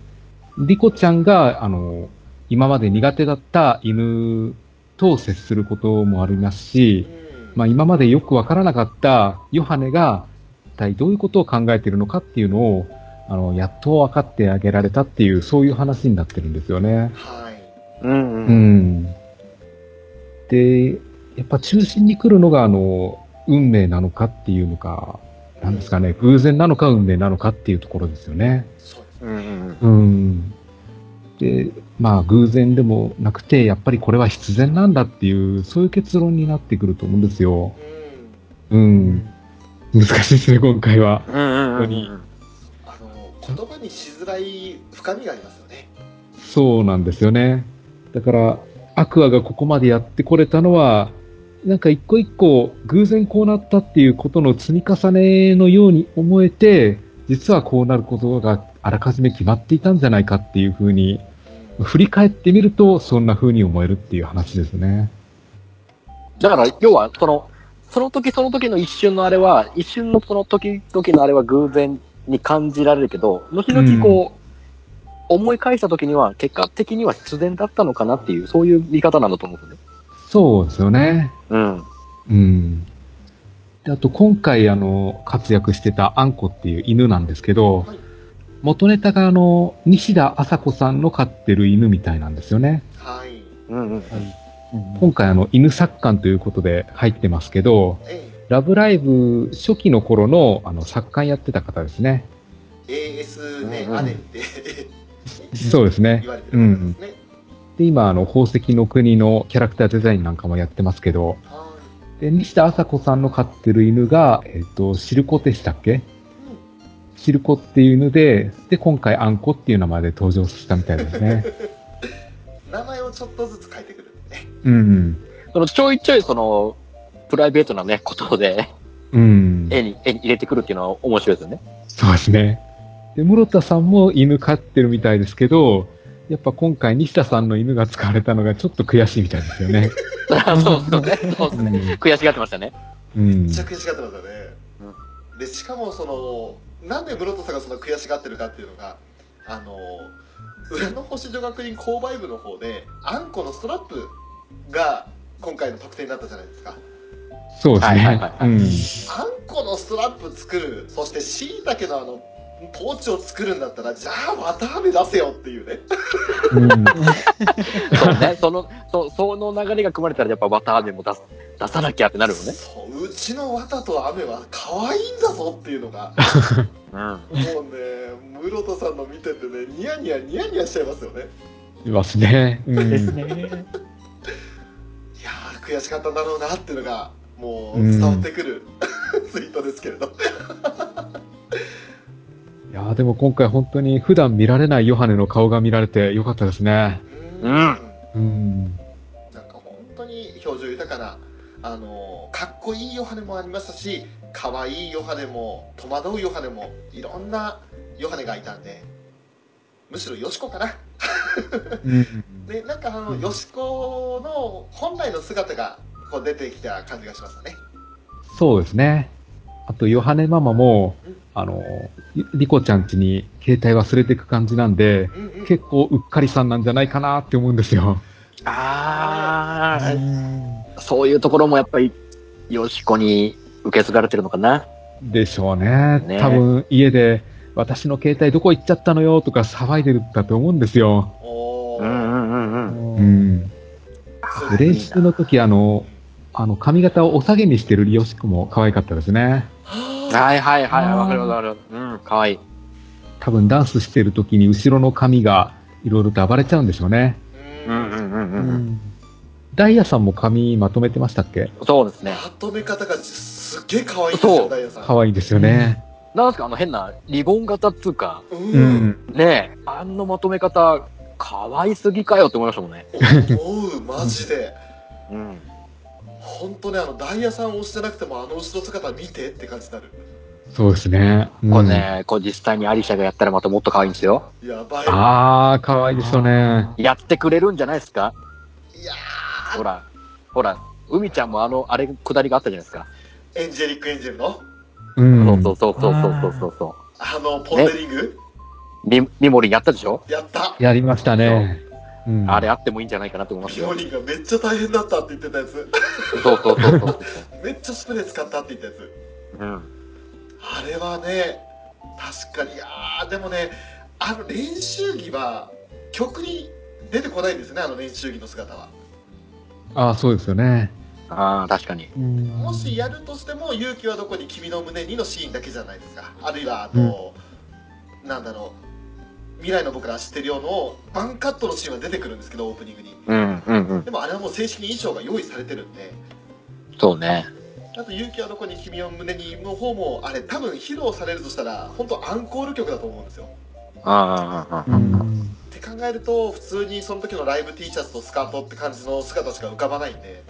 リコちゃんが、あの、今まで苦手だった犬と接することもありますし、うんまあ今までよくわからなかったヨハネが一体どういうことを考えているのかっていうのを、あの、やっと分かってあげられたっていう、そういう話になってるんですよね。はいうんううん。ん。で、やっぱ中心に来るのが、あの、運命なのかっていうのか、なんですかね、偶然なのか運命なのかっていうところですよね。そうですうんうんうん。で、まあ偶然でもなくて、やっぱりこれは必然なんだっていう、そういう結論になってくると思うんですよ。うんうん。難しいですね、今回は。うんうんうんうん。あの言葉にしづらい深みがありますよねそうなんですよね。だから、アクアがここまでやってこれたのは、なんか一個一個偶然こうなったっていうことの積み重ねのように思えて、実はこうなることがあらかじめ決まっていたんじゃないかっていうふうに振り返ってみると、そんな風に思えるっていう話ですね。だから、要は、その、その時その時の一瞬のあれは、一瞬のその時々のあれは偶然に感じられるけど、後々こう、思い返した時には、結果的には必然だったのかなっていう、そういう見方なんだと思うんですよね。そうですよね。うん。うん。であと、今回、あの、活躍してたあんこっていう犬なんですけど、はい元ネタが、あの、西田麻子さんの飼ってる犬みたいなんですよね。はいうんうん。うん今回、あの、犬作家ということで入ってますけど、えラブライブ初期の頃の、あの、作家やってた方ですね。え AS ね、うんうん姉ってそうですね言われてる方ですね、で、今、あの、宝石の国のキャラクターデザインなんかもやってますけど、はで、西田麻子さんの飼ってる犬が、えっ、と、シルコでしたっけい、うんシルコっていう犬で、で、今回アンコっていう名前で登場したみたいですね。[laughs] 名前をちょっとずつ変えてくるんでねうん。そのちょいちょいその、プライベートなね、ことで、うん。絵に、絵に入れてくるっていうのは面白いですよね。そうですね。で、室田さんも犬飼ってるみたいですけど、やっぱ今回西田さんの犬が使われたのがちょっと悔しいみたいですよね。そうですね。そうですね。うん。悔しがってましたね。うんめっちゃ悔しがってますよね、でしかもそのなんで室戸さんがその悔しがってるかっていうのがあの裏の星女学院購買部の方であんこのストラップが今回の得点になったじゃないですかそうですね。はいはいはいはいうん。あんこのストラップ作るそしてしいたけのあのポーチを作るんだったらじゃあ綿あめ出せよっていうねうん [laughs] そうね。その、そその流れが組まれたらやっぱ綿あめも出す、出さなきゃってなるよね。そううちの綿と飴は可愛いんだぞっていうのが [laughs] うん。もうね室戸さんの見ててねニヤニヤニヤニヤしちゃいますよねいますね。うん。ですね。いやー悔しかったんだろうなっていうのがもう伝わってくる、[laughs] ツイートですけれどいやーでも今回本当に普段見られないヨハネの顔が見られてよかったですね。ううんうん。なんか本当に表情豊かなあのーかっこいいヨハネもありましたし可愛いヨハネも戸惑うヨハネもいろんなヨハネがいたんでむしろヨシコかなうん。でなんかあの、ヨシコの本来の姿がこう出てきた感じがしましたねそうですね。あと、ヨハネママもうん、あの、リコちゃん家に携帯忘れていく感じなんで、うんうん結構うっかりさんなんじゃないかなって思うんですよ。ああ、うんそういうところもやっぱり、よしこに受け継がれてるのかな。でしょうね。ね多分、家で、私の携帯どこ行っちゃったのよとか騒いでるんだと思うんですよ。うんうんうんうん。うん。そうで練習の時、あの、あの、髪型をお下げにしてるヨシコも可愛かったですね。はいはいはい、わかるわかる。うん、かわいい。多分ダンスしてる時に後ろの髪がいろいろと暴れちゃうんでしょうね。うんうんうんううん。んダイヤさんも髪まとめてましたっけ？そうですね。まとめ方がすっげえ可愛いですよそうダイヤさん可愛いですよね。なんすかあの変なリボン型っつうか、うん、うん。ねえ、あんなまとめ方、かわいすぎかよって思いましたもんね。思うマジでうん。本当ねあのダイヤさん押してなくてもあの後ろ姿見てって感じになるそうですね。うんこれね、これ実際にアリシャがやったらまたもっと可愛いんですよ。やばいあー、可愛いですよね。やってくれるんじゃないですか？いやほら、ほら、海ちゃんもあの、あれ、下りがあったじゃないですか。ーエンジェリックエンジェルの？うん。そうそうそうそうそうそうそあのポンデリング、う。ミミモリンやったでしょ、やったやりましたね。うん、あれあってもいいんじゃないかなと思いますよミオ。リンがめっちゃ大変だったって言ってたやつそうそうそうそう。めっちゃスプレー使ったって言ったやつうん。あれはね確かにいやーでもねあの練習着は曲に出てこないんですねあの練習着の姿はあー、そうですよね。ああ、確かに。うんもしやるとしても勇気はどこに君の胸にのシーンだけじゃないですかあるいはあと、なんだろう未来の僕ら知ってるようのワンカットのシーンは出てくるんですけどオープニングにうん、うん、うん。でもあれはもう正式に衣装が用意されてるんでそうね。あと勇気はどこに君の胸にの方もあれ多分披露されるとしたら本当アンコール曲だと思うんですよああ、ああ、ああ。うんって考えると普通にその時のライブ T シャツとスカートって感じの姿しか浮かばないんで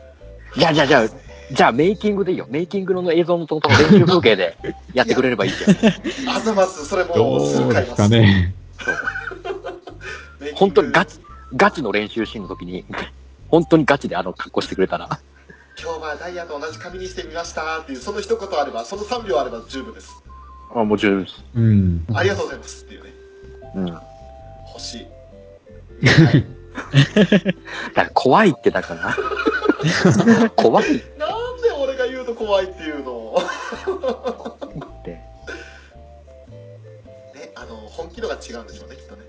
じゃあ、じゃあ、じゃあ、じゃあ、メイキングでいいよ。メイキングの映像のところ練習風景でやってくれればいいじゃん。あざますそれもどうすぐうです買いますかね。本当にガチ、ガチの練習シーンの時に、[laughs] 本当にガチであの格好してくれたら、今日はダイヤと同じ髪にしてみましたっていうその一言あればその3秒あれば十分ですあもう十分です。うん。ありがとうございますっていうねうん。だ欲しい [laughs] から怖いってだから。[laughs] 怖いっなんで俺が言うと怖いっていうの？の本気度が違うんでしょうねきっとね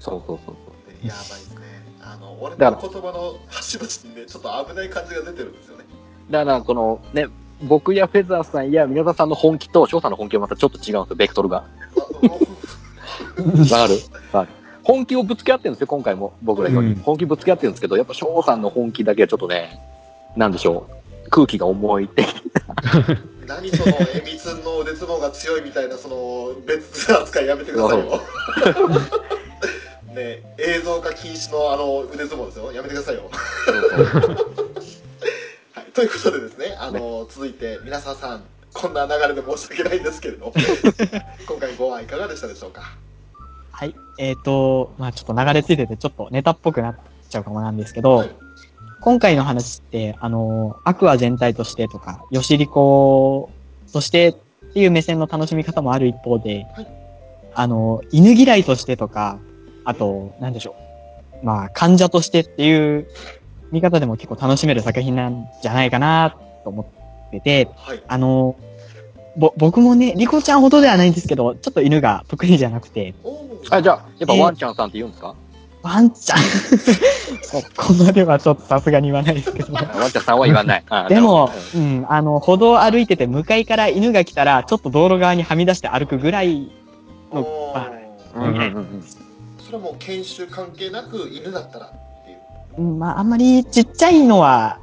そうそうそうそう。ねやばいですねあの俺だかの言葉の端々にねちょっと危ない感じが出てるんですよねだから、このね、僕やフェザーさんや宮田さんの本気と翔さんの本気はまたちょっと違うんですよ、ベクトルが。わかるわかる？本気をぶつけ合ってるんですよ、今回も。僕らより。うん本気ぶつけ合ってるんですけど、やっぱ翔さんの本気だけはちょっとね、なんでしょう。空気が重いって。何そのえみつんの腕相撲が強いみたいなその別扱いやめてくださいよ。[laughs] ね映像化禁止のあの腕相撲ですよ。やめてくださいよ。[laughs] はい、ということでですね、あの続いて皆さんさん、こんな流れで申し訳ないんですけれど、[laughs] 今回ご愛いかがでしたでしょうか？はい。えっ、と、まあちょっと流れついててちょっとネタっぽくなっちゃうかもなんですけど、はい今回の話って、あの、アクア全体としてとか、ヨシリコとしてっていう目線の楽しみ方もある一方で、はい。あの、犬嫌いとしてとか、あと、なんでしょう。まあ、患者としてっていう見方でも結構楽しめる作品なんじゃないかなと思ってて、はい。あの、ぼ、僕もね、リコちゃんほどではないんですけど、ちょっと犬が得意じゃなくて、あ、じゃあ、やっぱワンちゃんさんって言うんですか、ワンちゃん。そこまではちょっとさすがに言わないですけど。ワンちゃんさんは言わない。あでもうん、あの、歩道を歩いてて向かいから犬が来たら、ちょっと道路側にはみ出して歩くぐらいの、おまあうん。うんうんうん。それはもう研修関係なく犬だったらっていう。うんまあ、あんまりちっちゃいのは、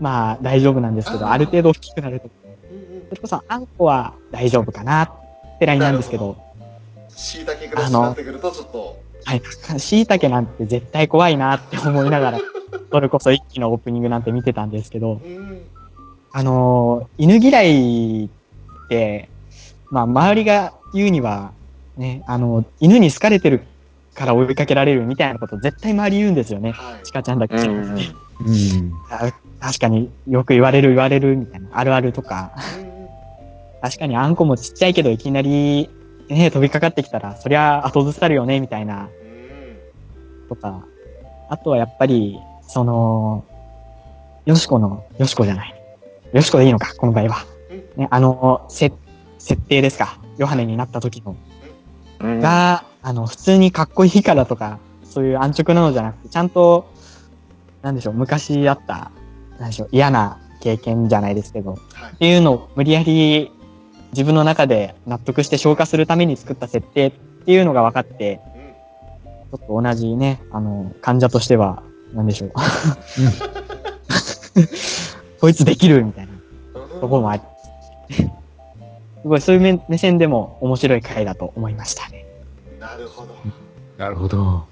まあ、大丈夫なんですけど、ある程度大きくなると、それこそ、あんこは大丈夫かなってラインなんですけど、しいたけ暮らしになってくるとちょっと、はい、椎茸なんて絶対怖いなって思いながら、[laughs] それこそ一期のオープニングなんて見てたんですけど、うん。あのー犬嫌いって、まあ、周りが言うには、ね、あの、犬に好かれてるから追いかけられるみたいなこと絶対周り言うんですよね。はい。チカちゃんだけじゃなくて。うんうん確かによく言われる言われるみたいな、あるあるとか、確かにあんこもちっちゃいけどいきなり、ね、飛びかかってきたら、そりゃ後ずさるよね、みたいな、うんとか、あとはやっぱり、その、よしこの、よしこじゃない。よしこでいいのか、この場合は。ね、あの、せ、設定ですか。ヨハネになった時の。うんが、あの、普通にかっこいいからとか、そういう安直なのじゃなくて、ちゃんと、なんでしょう、昔あった、なんでしょう、嫌な経験じゃないですけど、はいっていうのを無理やり自分の中で納得して消化するために作った設定っていうのが分かって、うんちょっと同じね、あの、患者としては、なんでしょう。[laughs] こいつできるみたいなところもあり、すごいそういう目目線でも面白い回だと思いましたね。なるほど。なるほど。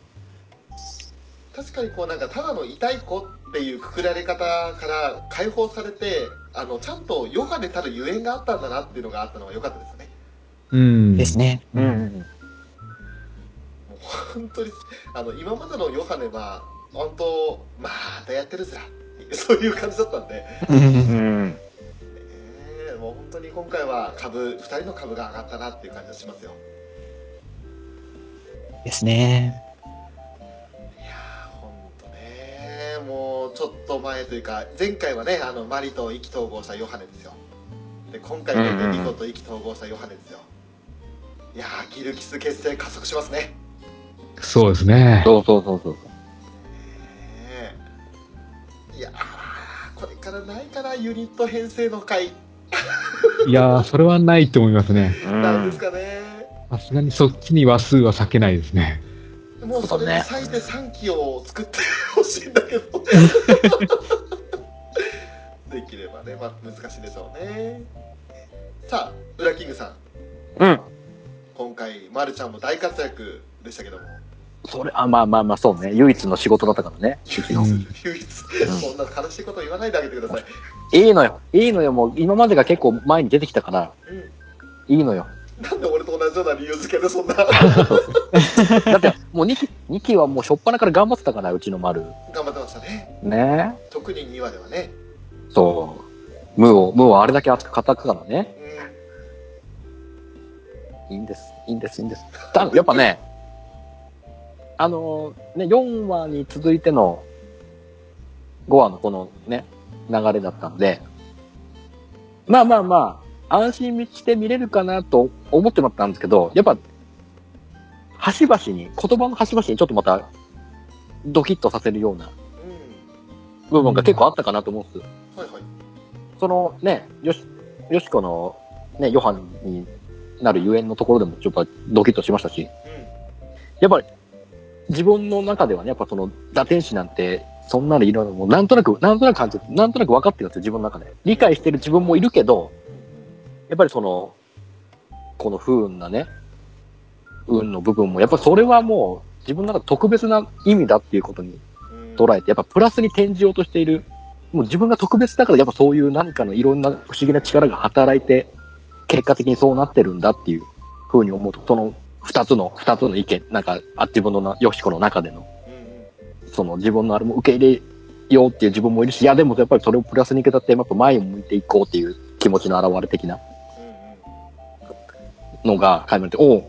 確かにこうなんかただの痛い子っていうくくられ方から解放されてあのちゃんとヨガでたるゆえんがあったんだなっていうのがあったのが良かったですねうん。ですね。うん本当にあの今までのヨハネは本当またやってるずらそういう感じだったんで、うんうん。えーもう本当に今回は株2人の株が上がったなっていう感じがしますよですね。もうちょっと前というか前回はねあのマリと意気投合したヨハネですよで今回はねリコと意気投合したヨハネですよいやーギルキス結成加速しますねそうですね。そうそうそうそう。ねえいやーこれからないかなユニット編成の回 [laughs] いやー、それはないと思いますね。なんですかね、さすがにそっちに話数は避けないですね。もうそれで最低3期を作ってほしいんだけど [laughs] できればね、まあ、難しいでしょうねさあウラキングさんうん。今回、ま、るちゃんも大活躍でしたけどもそれ、あ、まあまあまあ、そうね。唯一の仕事だったからね。唯一、うん唯一そんな悲しいこと言わないであげてください、いいのよ。いいのよ。もう今までが結構前に出てきたから、うん、いいのよ。なんで俺と同じような理由付けでそんな [laughs] だって、もう2期、二期はもう初っ端から頑張ってたから、うちの丸。頑張ってましたねね特に2話ではねそう。ムーを、ムーをあれだけ熱く語ったからね。ういいんです。いいんです、いいんです。ただ、やっぱね、あのね、4話に続いての5話のこのね、流れだったんで、まあまあまあ、安心して見れるかなと思ってまったんですけど、やっぱ、端々に、言葉の端々にちょっとまた、ドキッとさせるようなうん部分が結構あったかなと思うんです。はいはいそのね、よし、よしこの、ね、ヨハンになるゆえんのところでもちょっとドキッとしましたし、やっぱり自分の中ではね、やっぱその、打天使なんて、そんなのいろいろもうなんとなく、なんとなく感じて、なんとなく分かってるんですよ、自分の中で。理解してる自分もいるけど、やっぱりその、この不運なね、運の部分も、やっぱそれはもう自分の中で特別な意味だっていうことにうん捉えて、やっぱプラスに転じようとしている。もう自分が特別だから、やっぱそういう何かのいろんな不思議な力が働いて、結果的にそうなってるんだっていう風に思うと、その二つの、二つの意見、なんか、あ自分のな、よしこの中での、その自分のあれも受け入れようっていう自分もいるし、いやでもやっぱりそれをプラスに受け取って、やっぱ前を向いていこうっていう気持ちの表れ的なのが、垣間見て、おう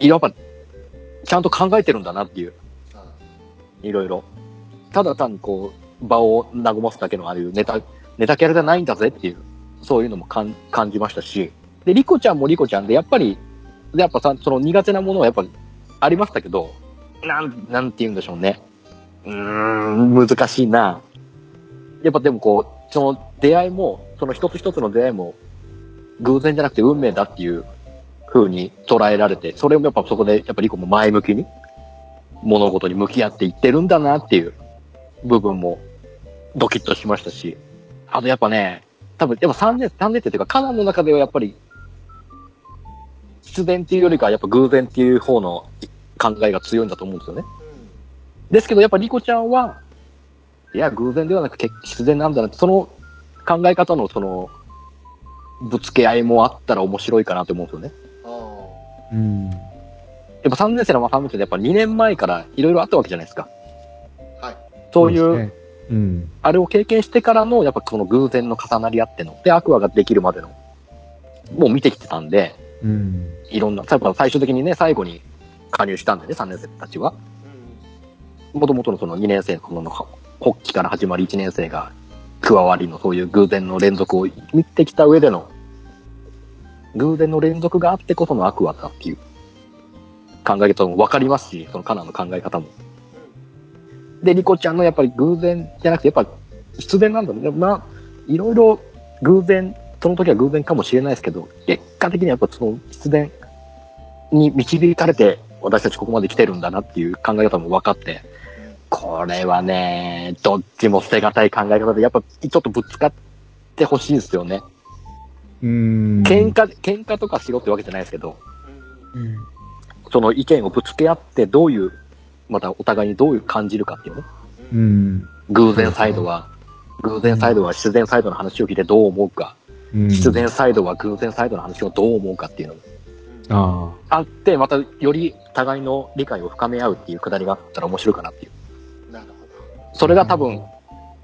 やっぱ、ちゃんと考えてるんだなっていう。あいろいろ。ただ単にこう、場を和ますだけのああいうネタ、ネタキャラじゃないんだぜっていう、そういうのも感感じましたし。で、リコちゃんもリコちゃんで、やっぱり、でやっぱさ、その苦手なものはやっぱありましたけど、なん、なんて言うんでしょうね。うーん、難しいな。やっぱでもこう、その出会いも、その一つ一つの出会いも、偶然じゃなくて運命だっていう風に捉えられて、それもやっぱそこで、やっぱりリコも前向きに、物事に向き合っていってるんだなっていう部分もドキッとしましたし、あとやっぱね、多分やっぱ3年、3年生っていうか、カナンの中ではやっぱり、必然っていうよりかはやっぱ偶然っていう方の考えが強いんだと思うんですよね。ですけどやっぱリコちゃんは、いや、偶然ではなく必然なんだなって、その考え方のその、ぶつけ合いもあったら面白いかなと思うんですよね。あうん。やっぱ3年生のまあ3年生でやっぱ2年前からいろいろあったわけじゃないですか。はいそういう。うん。あれを経験してからの、やっぱその偶然の重なり合っての、で、アクアができるまでの、もう見てきてたんで、うん。いろんな、最終的にね、最後に加入したんでね、3年生たちは。ーもともとのその2年生のこの発起から始まり1年生が加わりのそういう偶然の連続を見てきた上での、偶然の連続があってこそのアクアだっていう考え方も分かりますし、そのカナの考え方も。で、リコちゃんのやっぱり偶然じゃなくて、やっぱ必然なんだね。まあ、いろいろ偶然、その時は偶然かもしれないですけど、結果的にはやっぱその必然に導かれて、私たちここまで来てるんだなっていう考え方も分かって、これはね、どっちも捨てがたい考え方で、やっぱちょっとぶつかってほしいんですよね。うん。喧嘩、喧嘩とかしろってわけじゃないですけど、うんうん。その意見をぶつけ合って、どういう、またお互いにどういう感じるかっていうね。ううんん。偶然サイドは、偶然サイドは必然サイドの話を聞いてどう思うか、うん。必然サイドは偶然サイドの話をどう思うかっていうのもああ。あって、またより互いの理解を深め合うっていうくだりがあったら面白いかなっていう。それが多分、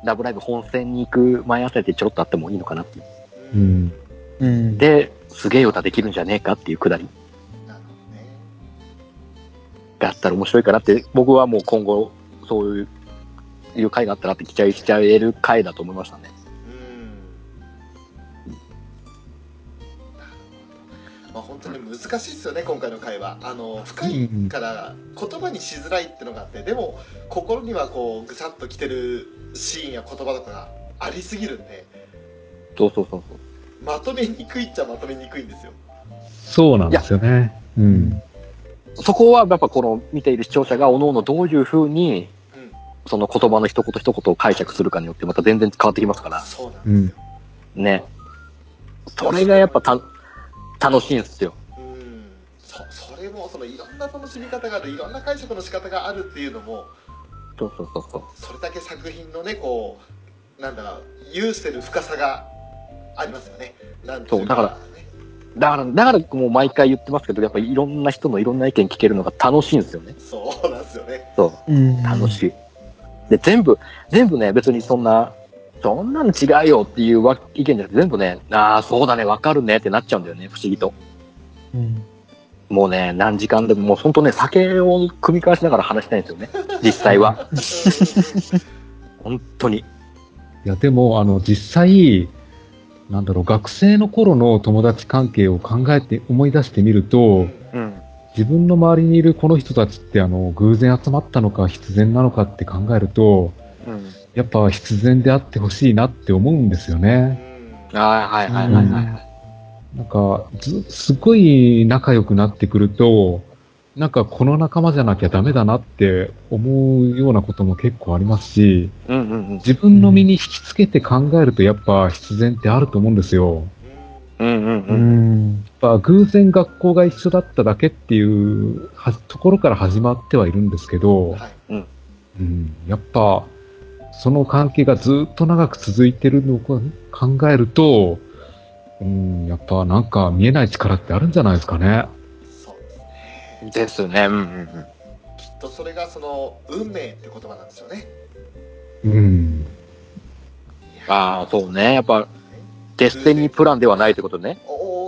ラブライブ本戦に行く前あたりでちょろっとあってもいいのかなっていう。どうん。うん。で、すげえ歌できるんじゃねえかっていうくだりなるほどねがあったら面白いかなって、僕はもう今後、そういう、いう回があったらって期待しちゃえる回だと思いましたね。難しいですよね今回の会話あの深いから言葉にしづらいってのがあってでも心にはこうぐさっときてるシーンや言葉とかがありすぎるんでそうそうそうそう。まとめにくいっちゃまとめにくいんですよそうなんですよね。うん。そこはやっぱこの見ている視聴者がおのおのどういう風に、うんその言葉の一言一言を解釈するかによってまた全然変わってきますから、そうなんですよね。それがやっぱた楽しいんですよ。うんそそれもそのいろんな楽しみ方があるいろんな解釈の仕方があるっていうのもそうそうそうそう。それだけ作品のねこうなんだ有してる深さがありますよねなんてそうだからねだから、だからもう毎回言ってますけど、やっぱりいろんな人のいろんな意見聞けるのが楽しいんですよね。そうなんですよねそう。うん。楽しい。で、全部、全部ね、別にそんな、そんなの違うよっていうわ意見じゃなくて、全部ね、ああ、そうだね、わかるねってなっちゃうんだよね、不思議と。うん。もうね、何時間でも、もう本当ね、酒を組み交わしながら話したいんですよね、[laughs] 実際は。[laughs] 本当に。いや、でも、あの、実際、なんだろう、学生の頃の友達関係を考えて、思い出してみると、うん。自分の周りにいるこの人たちって、あの、偶然集まったのか必然なのかって考えると、うん。やっぱ必然であってほしいなって思うんですようね。んああ、はいはいはいはい。なんか、ず、すごい仲良くなってくると、なんかこの仲間じゃなきゃダメだなって思うようなことも結構ありますし、うんうんうん。自分の身に引きつけて考えるとやっぱ必然ってあると思うんですよ。うんうんううん。ん。やっぱ偶然学校が一緒だっただけっていうはところから始まってはいるんですけど、はいうん、やっぱその関係がずっと長く続いてるのを考えると、うん、やっぱなんか見えない力ってあるんじゃないですかね。そうですねですね。うんうんうん。きっとそれがその運命って言葉なんですよねうん。ああ、そうね。やっぱ、デスティニープランではないってことね。おお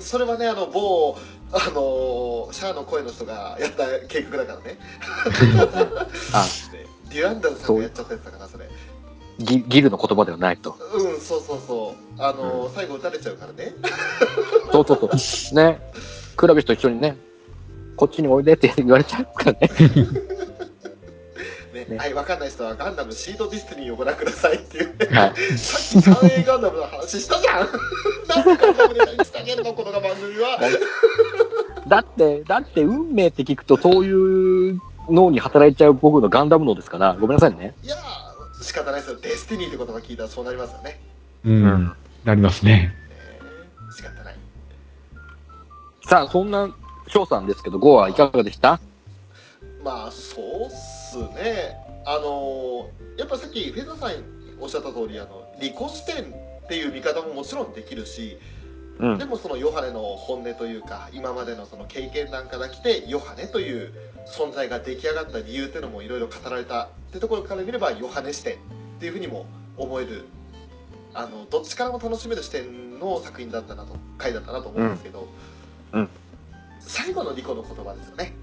それはねあの某あのシャアの声の人がやった計画だからね [laughs] あね [laughs] デュアンダルさんがやっちゃったやつだからそれギギルの言葉ではないと。うんそうそうそうあの、最後撃たれちゃうからねそうそうそう。ね。クラビスと一緒にね、こっちにおいでって言われちゃうからね。[laughs] ねねはいわかんない人はガンダム SEED DESTINY をご覧くださいっていうねはい。さっき三映ガンダムの話したじゃんなんでガンダムで何してあげるのこの番組はだって、だって運命って聞くとそういう脳に働いちゃう僕のガンダム脳ですから、ごめんなさいね。いやー仕方ないですよ Destiny って言葉聞いたらそうなりますよね、うん。うんなりますね。えー仕方ないさあ、そんな翔さんですけど、5はいかがでした？まあそうっすねあのーやっぱさっきフェザーさんおっしゃった通りあの利己視点っていう見方ももちろんできるしうんで。もそのヨハネの本音というか今までのその経験談から来てヨハネという存在が出来上がった理由っていうのもいろいろ語られたってところから見ればヨハネ視点っていうふうにも思えるあのどっちからも楽しめる視点の作品だったなと回だったなと思うんですけど、うんうん最後のリコの言葉ですよね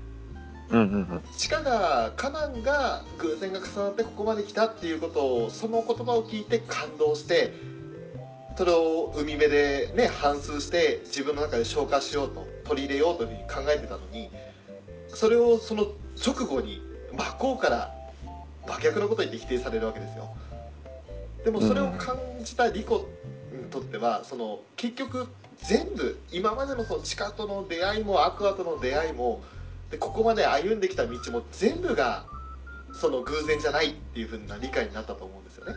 うんうんうん。チカがカナンが偶然が重なってここまで来たっていうことをその言葉を聞いて感動してそれを海辺でね反芻して自分の中で消化しようと取り入れようというふうに考えてたのにそれをその直後に真っ向から真逆のことに否定されるわけですよでもそれを感じたリコにとってはその結局全部今までのそのチカとの出会いもアクアとの出会いもでここまで歩んできた道も全部がその偶然じゃないっていう風な理解になったと思うんですよね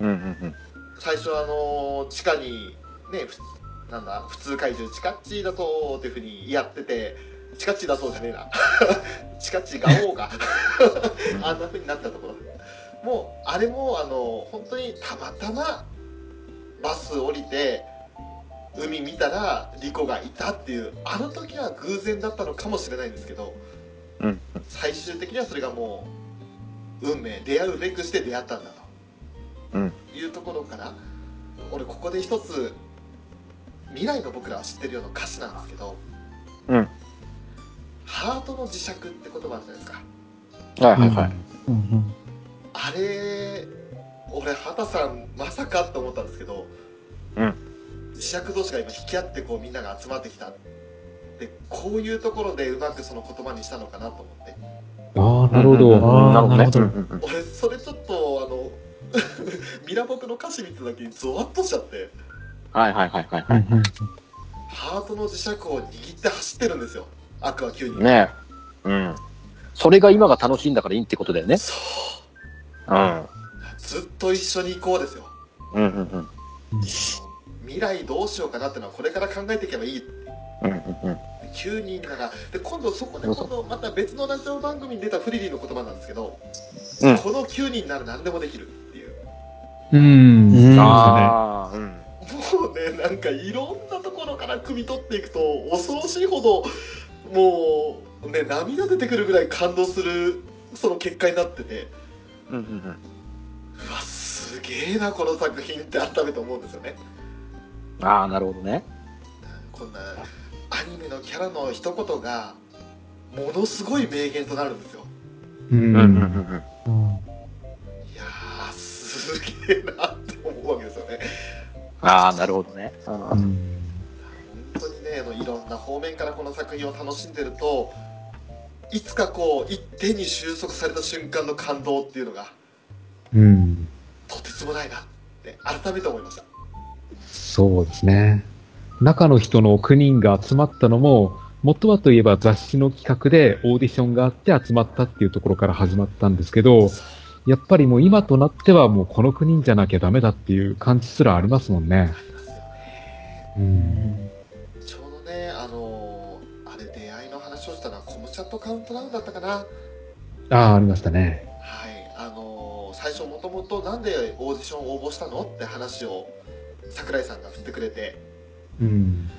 うんうんうん。最初あの地下にねなんだ普通怪獣チカッチーだそうっていう風にやっててチカッチーだそうじゃねえな。[laughs] チカッチーが王があんな風になったところ。もうあれもあの本当にたまたまバス降りて海見たらリコがいたっていうあの時は偶然だったのかもしれないんですけど、うん。最終的にはそれがもう運命出会うべくして出会ったんだと、うんいうところから俺ここで一つ未来の僕らは知ってるような歌詞なんですけど、うん。ハートの磁石って言葉あるじゃないですか。はいはいはい。うんうん。あれ俺畑さんまさかって思ったんですけど、うん。磁石同士が今引き合ってこうみんなが集まってきたでこういうところでうまくその言葉にしたのかなと思って。ああ、なるほど。なるほど。俺それちょっと [laughs] ミラボクの歌詞見た時にゾワッとしちゃってはいはいはいはいはい。ハートの磁石を握って走ってるんですよアクア9人、ねえ。うん。それが今が楽しいんだからいいってことだよね。そううん。ずっと一緒に行こうですようんうんうん。未来どうしようかなっていうのはこれから考えていけばいいうんうんうん。9人ならで今度そこで今度また別のラジオ番組に出たフリリーの言葉なんですけど、うんこの9人なら何でもできるううん。うんそうああ、うん。もうねなんかいろんなところから汲み取っていくと恐ろしいほどもうね涙出てくるぐらい感動するその結果になっててうんうんうん。うわすげえなこの作品って改めて思うんですよねああ、なるほどね。こんなアニメのキャラの一言がものすごい名言となるんですようんうんうんうんえなって思うわけですよね。ああ、なるほどね。本当にねあのいろんな方面からこの作品を楽しんでるといつかこう一点に収束された瞬間の感動っていうのがうん。とてつもないなって改めて思いました。そうですね。中の人の9人が集まったのも、元はといえば雑誌の企画でオーディションがあって集まったっていうところから始まったんですけど、やっぱりもう今となってはもうこの9人じゃなきゃダメだっていう感じすらありますもんね。ありますよねうん。ちょうどねあのあれ出会いの話をしたのはコムチャットカウントダウンだったかなはいああ、ありましたね。あの最初もともとなんでオーディション応募したのって話を桜井さんが振ってくれてうん。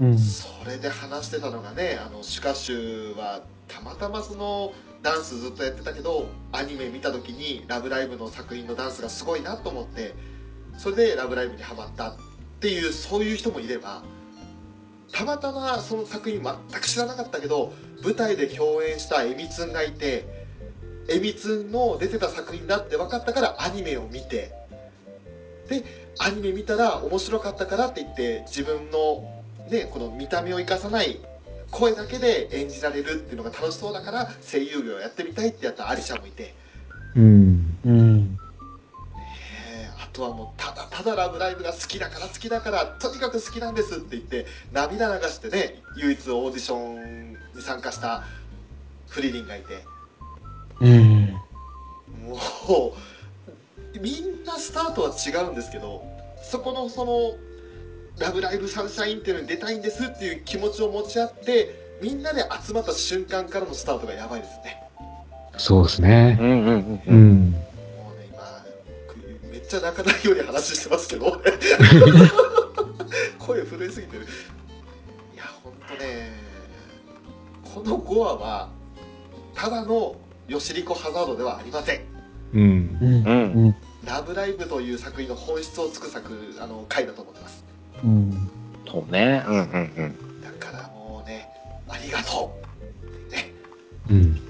うん。それで話してたのがねあのシュカシュはたまたまそのダンスずっとやってたけどアニメ見た時に「ラブライブ!」の作品のダンスがすごいなと思ってそれで「ラブライブ!」にハマったっていうそういう人もいればたまたまその作品全く知らなかったけど舞台で共演したえみつんがいてえみつんの出てた作品だって分かったからアニメを見てでアニメ見たら面白かったからって言って自分のね、この見た目を生かさない声だけで演じられるっていうのが楽しそうだから声優業をやってみたいってやったアリシャもいて、うん。うん。えーあとはもうただただ「ラブライブ!」が好きだから好きだからとにかく好きなんですって言って涙流してね唯一オーディションに参加したフリリンがいてうん。もうみんなスタートは違うんですけどそこのその「ラブライブサンシャイン」っていうのに出たいんですっていう気持ちを持ち合ってみんなで集まった瞬間からのスタートがやばいですねそうですね。うんうんうんううん。うね今めっちゃ泣かないように話してますけど [laughs] 声震えすぎてるいやほんとねこの5話はただのヨシリコハザードではありませんうん。うん。うん。ラブライブという作品の本質をつく作あの回だと思ってますうん。そうね。うんうんうん。だからもうねありがとうねうん。もう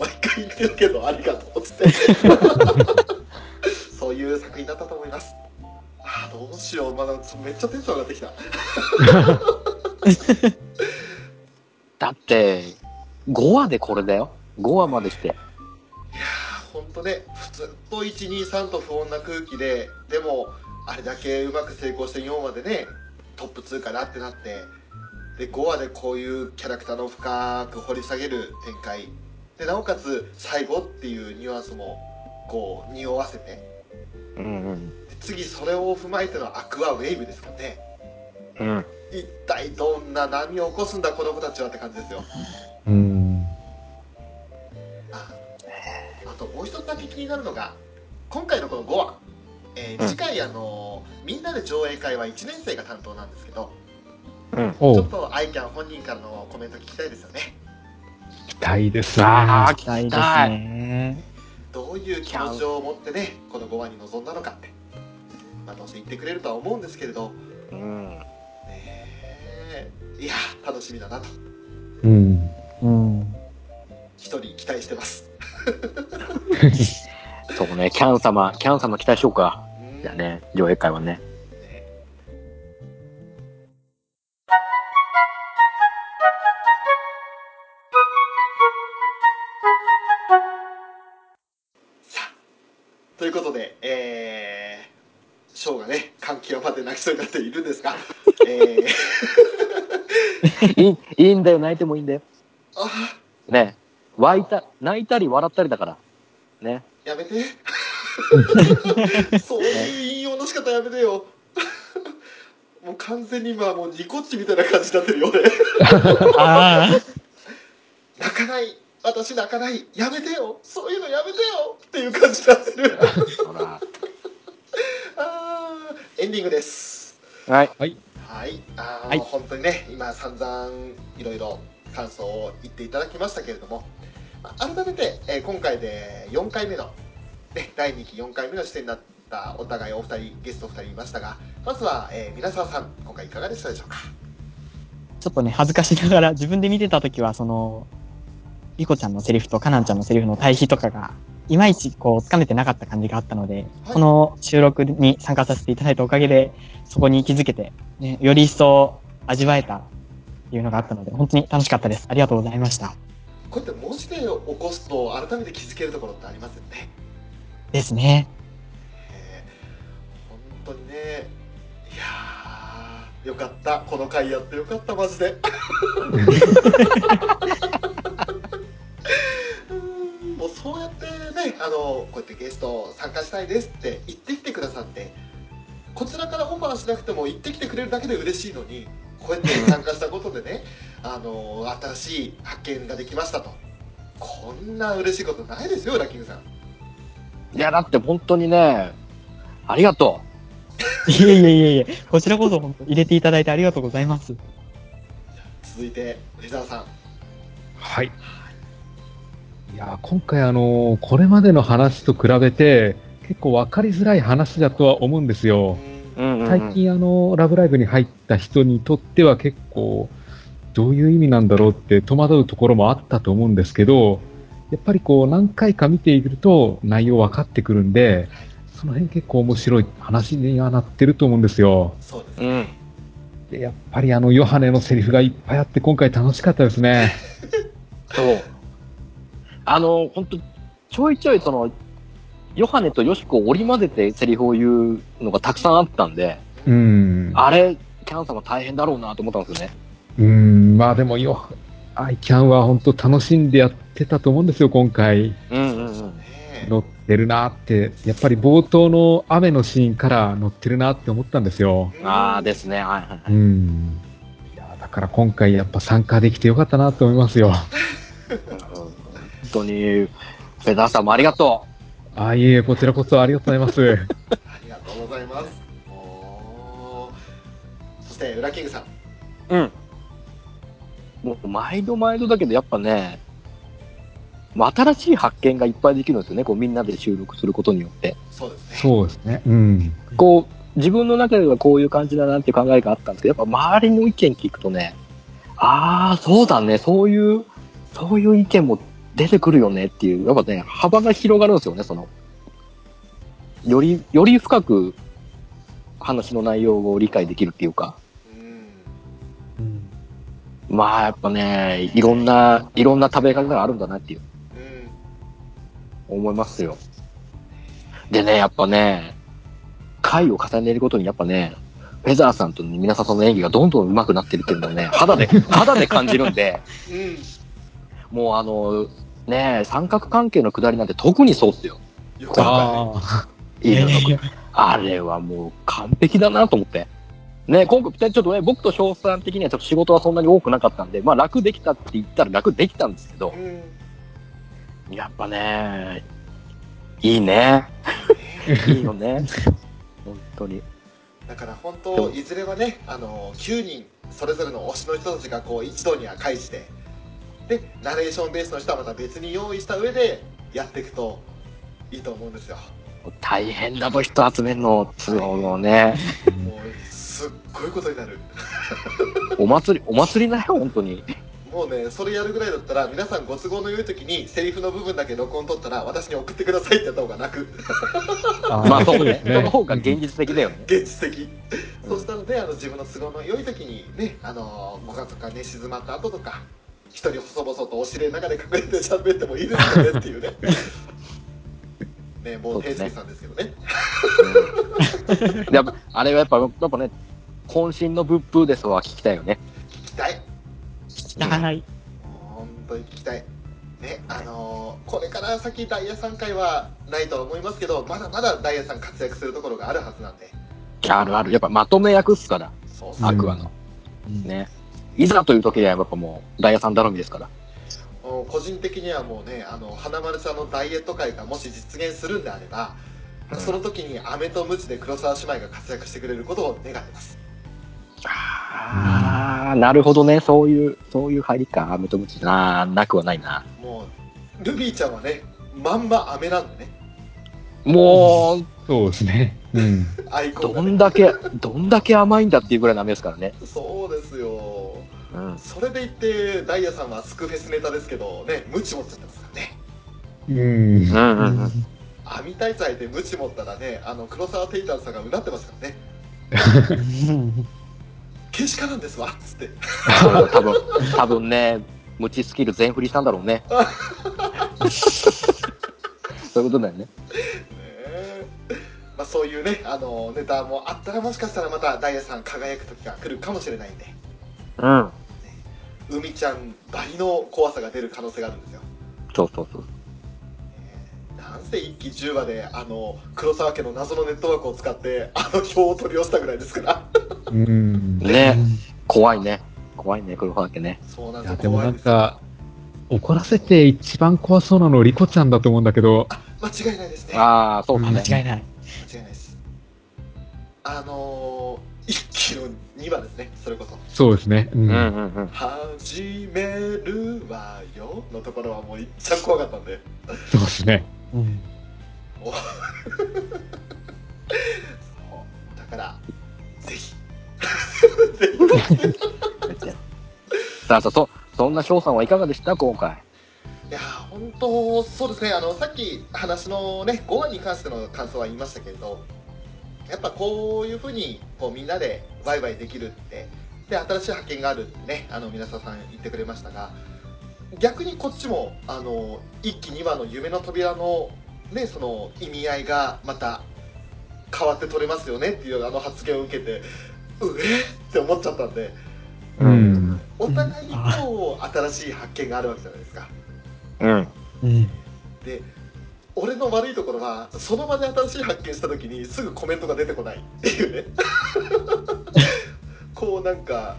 毎回言ってるけどありがとうっつって [laughs] そういう作品だったと思いますあーどうしようまだめっちゃテンション上がってきた [laughs] だって、5話でこれだよ。5話までして。いやーほんとね普通と123と不穏な空気ででもあれだけうまく成功して4話でねトップ通過だってなってで5話でこういうキャラクターの深く掘り下げる展開でなおかつ最後っていうニュアンスもこう匂わせてうんうん。で次それを踏まえてのアクアウェーブですからねうん。一体どんな波を起こすんだこの子たちはって感じですようん。ああともう一つだけ気になるのが今回のこの5話、えーうん次回あのみんなで上映会は1年生が担当なんですけどうん。ちょっ、とアイキャン本人からのコメント聞きたいですよね期待ですね。ああ、期待ですね。どういう気持ちを持ってねこの5話に臨んだのかってまあどうせ言ってくれるとは思うんですけれどうん。ねえいや楽しみだなとうん。うん。一人期待してます [laughs] そうね、キャン様、キャン様期待しようか。うんじゃあね、上映会はね。ねさあということで、えー、ショーがね、感極まって泣きそうになっているんですが、えー、[laughs] いい、いいんだよ、泣いてもいいんだよ。あね。湧いた、泣いたり笑ったりだから。ね。やめて。[laughs] そういう引用の仕方やめてよ。[laughs] もう完全に今もうニコッチみたいな感じになってるよ、俺。ああ。泣かない私泣かないやめてよそういうのやめてよっていう感じになってる。[laughs] あーエンディングですはい。はい。はい、あの、はい本当にね、今散々いろいろ感想を言っていただきましたけれども、まあ改めて、えー今回で4回目の、ね、第2期4回目の視点になったお互いお二人、ゲスト2人いましたが、まずは、えー、皆沢さん、今回いかがでしたでしょうか？ちょっとね、恥ずかしながら、自分で見てたときは、その、リコちゃんのセリフとカナンちゃんのセリフの対比とかが、いまいちこう、つかめてなかった感じがあったので、この収録に参加させていただいたおかげで、そこに気づけて、ね、より一層味わえたっていうのがあったので、本当に楽しかったです。ありがとうございました。こうやって文字で起こすと、改めて気づけるところってありますよね。ですね。えー本当にね、いやー、よかった。この回やってよかった、マジで。[laughs] うんもうそうやってね、あの、こうやってゲスト参加したいですって言ってきてくださって、こちらからオファーしなくても言ってきてくれるだけで嬉しいのに、こうやって参加したことでね、あの、新しい発見ができましたと。こんな嬉しいことないですよ、ラッキングさん。いや、だって本当にね、ありがと [laughs] いえいえいえいえ、こちらこそ本当入れていただいてありがとうございます。続いて、藤沢さん。はい。いやー、今回あのーこれまでの話と比べて、結構分かりづらい話だとは思うんですよ。う。うんうんうん最近あの、ラブライブに入った人にとっては結構、どういう意味なんだろうって戸惑うところもあったと思うんですけど、やっぱりこう何回か見ていると内容分かってくるんで、その辺結構面白い話にはなってると思うんですよ。そうですね。うん。でやっぱりあのヨハネのセリフがいっぱいあって今回楽しかったですね。そう。あの、本当ちょいちょいその、ヨハネとヨシコを織り交ぜてセリフを言うのがたくさんあったんで、うん。あれ、キャンさんも大変だろうなと思ったんですよね。うん、まあでもよ、アイキャンは本当楽しんでやってたと思うんですよ、今回。うんうんうん。ね乗ってるなって、やっぱり冒頭の雨のシーンから乗ってるなって思ったんですよ。ああですね。はいはいはい。うん。いや、だから今回やっぱ参加できてよかったなと思いますよ。[laughs] 本当に、フェザーさんもありがとあ、いえいえ、こちらこそありがとうございます。[laughs] ありがとうございます。そして、ウラキングさん。う。うん。もう毎度毎度だけど、やっぱね、新しい発見がいっぱいできるんですよね。こうみんなで収録することによって。そうですね。そうですね。うん。こう、自分の中ではこういう感じだなっていう考えがあったんですけど、やっぱ周りの意見聞くとね、ああ、そうだね、そういう、そういう意見も出てくるよねっていう、やっぱね、幅が広がるんですよね、その、より、より深く話の内容を理解できるっていうか、うん。まあやっぱね、いろんな、いろんな食べ方があるんだなっていう、うん。思いますよ。でね、やっぱね、回を重ねるごとにやっぱね、フェザーさんと皆さんの演技がどんどん上手くなってるっていうのをね、肌で、肌で感じるんで、[laughs] うん。もうあの、ね三角関係のくだりなんて特にそうっすよ。よかったね。あいあれはもう完璧だなと思って。ね、今回、ちょっとね、僕と翔さん的にはちょっと仕事はそんなに多くなかったんで、まあ楽できたって言ったら楽できたんですけど、うん。やっぱね、いいね。いいよね。本当に。だから本当、いずれはね、あの、9人、それぞれの推しの人たちがこう一堂には会して、で、ナレーションベースの人はまた別に用意した上でやっていくといいと思うんですよ。大変だと人集めるの、都合のね。もう、すっごいことになる。[laughs] お祭り、お祭りだよ、本当に。もうね、それやるぐらいだったら、皆さんご都合の良い時に、セリフの部分だけ録音取ったら、私に送ってくださいってやった方が楽。あ [laughs] まあそうね。ねその方が現実的だよね。現実的。そうしたので、あの、自分の都合の良い時にね、あの、ご家族がね、静まった後とか、一人細々とお尻の中で隠れて喋ってもいいですよねっていうね。[laughs] ね、もう、平介さんですけどね。うんやっぱ、あれはやっぱ、やっぱね、渾身の仏風ですわ、聞きたいよね。聞きたい。はい。本当に聞きたい。ね、あのーこれから先ダイヤさん会はないとは思いますけど、まだまだダイヤさん活躍するところがあるはずなんで。あるある。やっぱまとめ役っすから。アクアの。ね。いざという時にはやっぱもう、ダイヤさん頼みですから。個人的にはもうね、あの、花丸さんのダイエット会がもし実現するんであれば、うんその時に飴とムチで黒沢姉妹が活躍してくれることを願ってます。あああ、なるほどね。そういう、そういう入りか。飴とムチな、なくはないな。もうルビーちゃんはねまんま飴なんでねもう、そうですね。うん。アイコンが、どね、んだけ、どんだけ甘いんだっていうぐらいの飴ですからね。そうですようん。それで言ってダイヤさんはスクフェスネタですけどねムチ持っちゃってますからねうん。うんうんうん。網大祭でムチ持ったらねあの黒沢テイターズさんがうなってますからね [laughs] けしからんですわっつって多分、多分ね、ムチスキル全振りしたんだろうね。[laughs] そういうことだよね。まあ、そういうねあのネタもあったらもしかしたらまたダイヤさん輝く時が来るかもしれないんでうん。海ちゃんばりの怖さが出る可能性があるんですよそうそうそう。なんせ一期10話であの黒沢家の謎のネットワークを使ってあの票を取り寄せたぐらいですからうん。ね、怖いね。怖いね、黒川家ね。そうなんですよでもなんか、怒らせて一番怖そうなのリコちゃんだと思うんだけど、間違いないですねああ、そうですね。間違いない。間違いないですあのー、一期の2話ですねそれこそそうですね。うん。うんうんうん。「始めるわよ」のところはもういっちゃん怖かったんでそうですね。うん [laughs] そうだからぜひぜひさあさあ、そ、そんな翔さんはいかがでした？今回。いやー本当そうですねあのさっき話のね5話に関しての感想は言いましたけれどやっぱこういうふうにこうみんなでワイワイできるってで新しい発見があるってねあの皆さん言ってくれましたが逆にこっちもあの1期2話の夢の扉のねその意味合いがまた変わって取れますよねっていうあの発言を受けてうえって思っちゃったんでうん。お互いにこう新しい発見があるわけじゃないですか。うん。うんで俺の悪いところはその場で新しい発見した時にすぐコメントが出てこないっていうね [laughs] こうなんか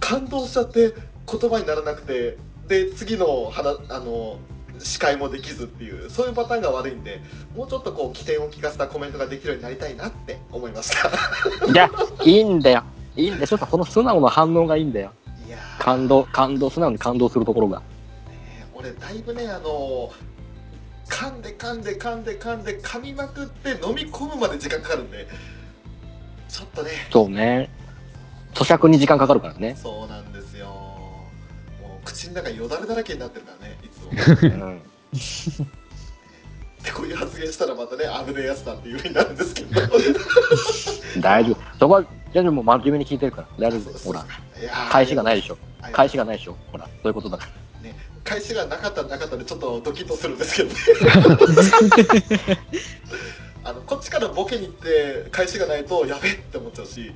感動しちゃって言葉にならなくてで次の話あの司会もできずっていうそういうパターンが悪いんでもうちょっとこう起点を聞かせたコメントができるようになりたいなって思いましたいや、[laughs] いいんだよ。いいんだよ。翔さん、その素直な反応がいいんだよ。いやー感動、感動、素直に感動するところが。ね俺だいぶねあの噛んで噛んで噛んで噛んで噛みまくって飲み込むまで時間かかるんでちょっとねそうね。咀嚼に時間かかるからね。そうなんですよもう口の中よだれだらけになってるからねいつもうん。でこういう発言したらまたね危ねえやつだっていうふうになるんですけど大丈夫。そこは、大丈夫、もう真面目に聞いてるから。大丈夫。ほら、返しがないでしょ。はい返しがないでしょ。ほら、そういうことだから。返しがなかったらなかったでちょっとドキッとするんですけどね [laughs] あのこっちからボケに行って返しがないとやべって思っちゃうし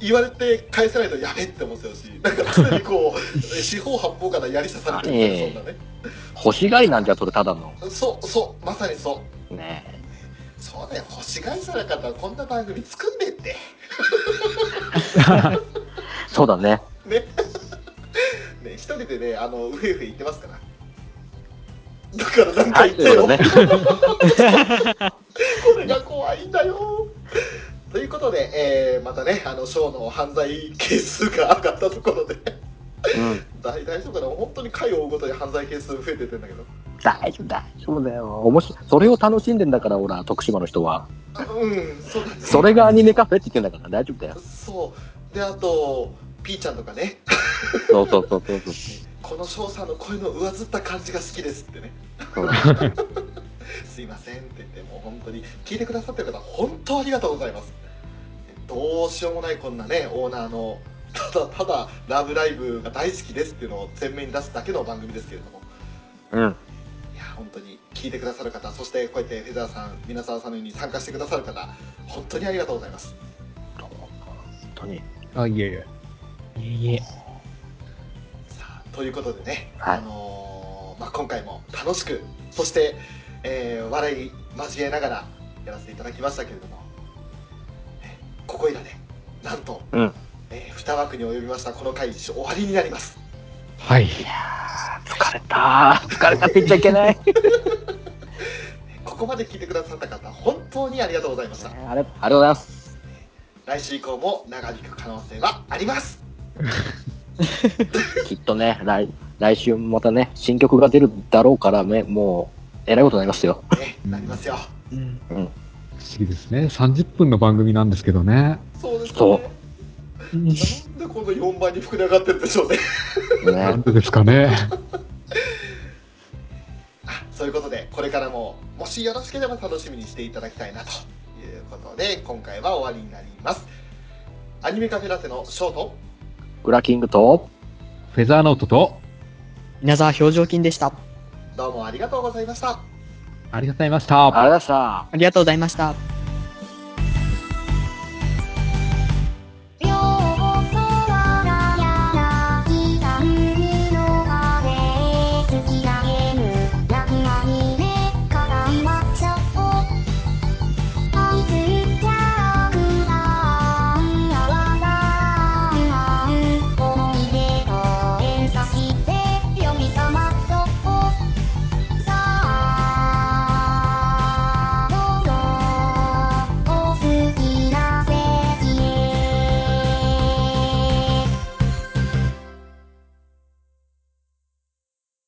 言われて返せないとやべって思っちゃうしなんか常にこう四方八方から槍刺されてるみたいなそんなね欲しがりなんじゃ、それただの。そうそうまさにそうねそうだよ欲しがりさなかったらこんな番組作んねえってえ。[laughs] そうだね。ねね一人でねあのウフフ言ってますからだからなんかはい、言ってよ、ね。これが怖いんだよということで、えーまたねあのショーの犯罪係数が上がったところでうん。大大丈夫かな？本当に回を追うごとに犯罪係数増えてってんだけど大丈夫、大丈夫だよ。面白い。それを楽しんでんだから、ほら、徳島の人は。あうんそうだねそれがアニメカフェって言ってんだから、大丈夫だよ。そうであとピーちゃんとかねそうそうそうそうそう。この翔さんの声の上ずった感じが好きですってね [laughs] すいませんって言ってもう本当に聞いてくださってる方本当ありがとうございますどうしようもないこんなねオーナーのただただ「ラブライブ!」が大好きですっていうのを前面に出すだけの番組ですけれどもうん。いや本当に聞いてくださる方そしてこうやってフェザーさん皆沢さんのように参加してくださる方本当にありがとうございます本当に。あ、いえいえ。いえいえ。さあということでね、はいあのーまあ、今回も楽しくそして、えー笑い交えながらやらせていただきましたけれども、ねここいらでなんと、うんえ2枠に及びましたこの回終わりになりますはい。いやー、疲れたー。疲れたって言っちゃいけない。[laughs] ここまで聞いてくださった方本当にありがとうございましたあれ、ありがとうございます。来週以降も長引く可能性はあります [laughs] きっとね、来、来週もまたね、新曲が出るだろうからね、もう、えらいことになりますよ。ね、なりますよ。うん。不思議ですね。30分の番組なんですけどね。そうですそね。なんでこの4倍に膨れ上がってるんでしょうね。なんね。でですかね。[laughs] あそういうことで、これからも、もしよろしければ楽しみにしていただきたいなということで、今回は終わりになります。アニメカフェラテのショート、グラキングと、フェザーノートと、稲沢表情筋でした。どうもありがとうございました。ありがとうございました。ありがとうございました。ありがとうございました。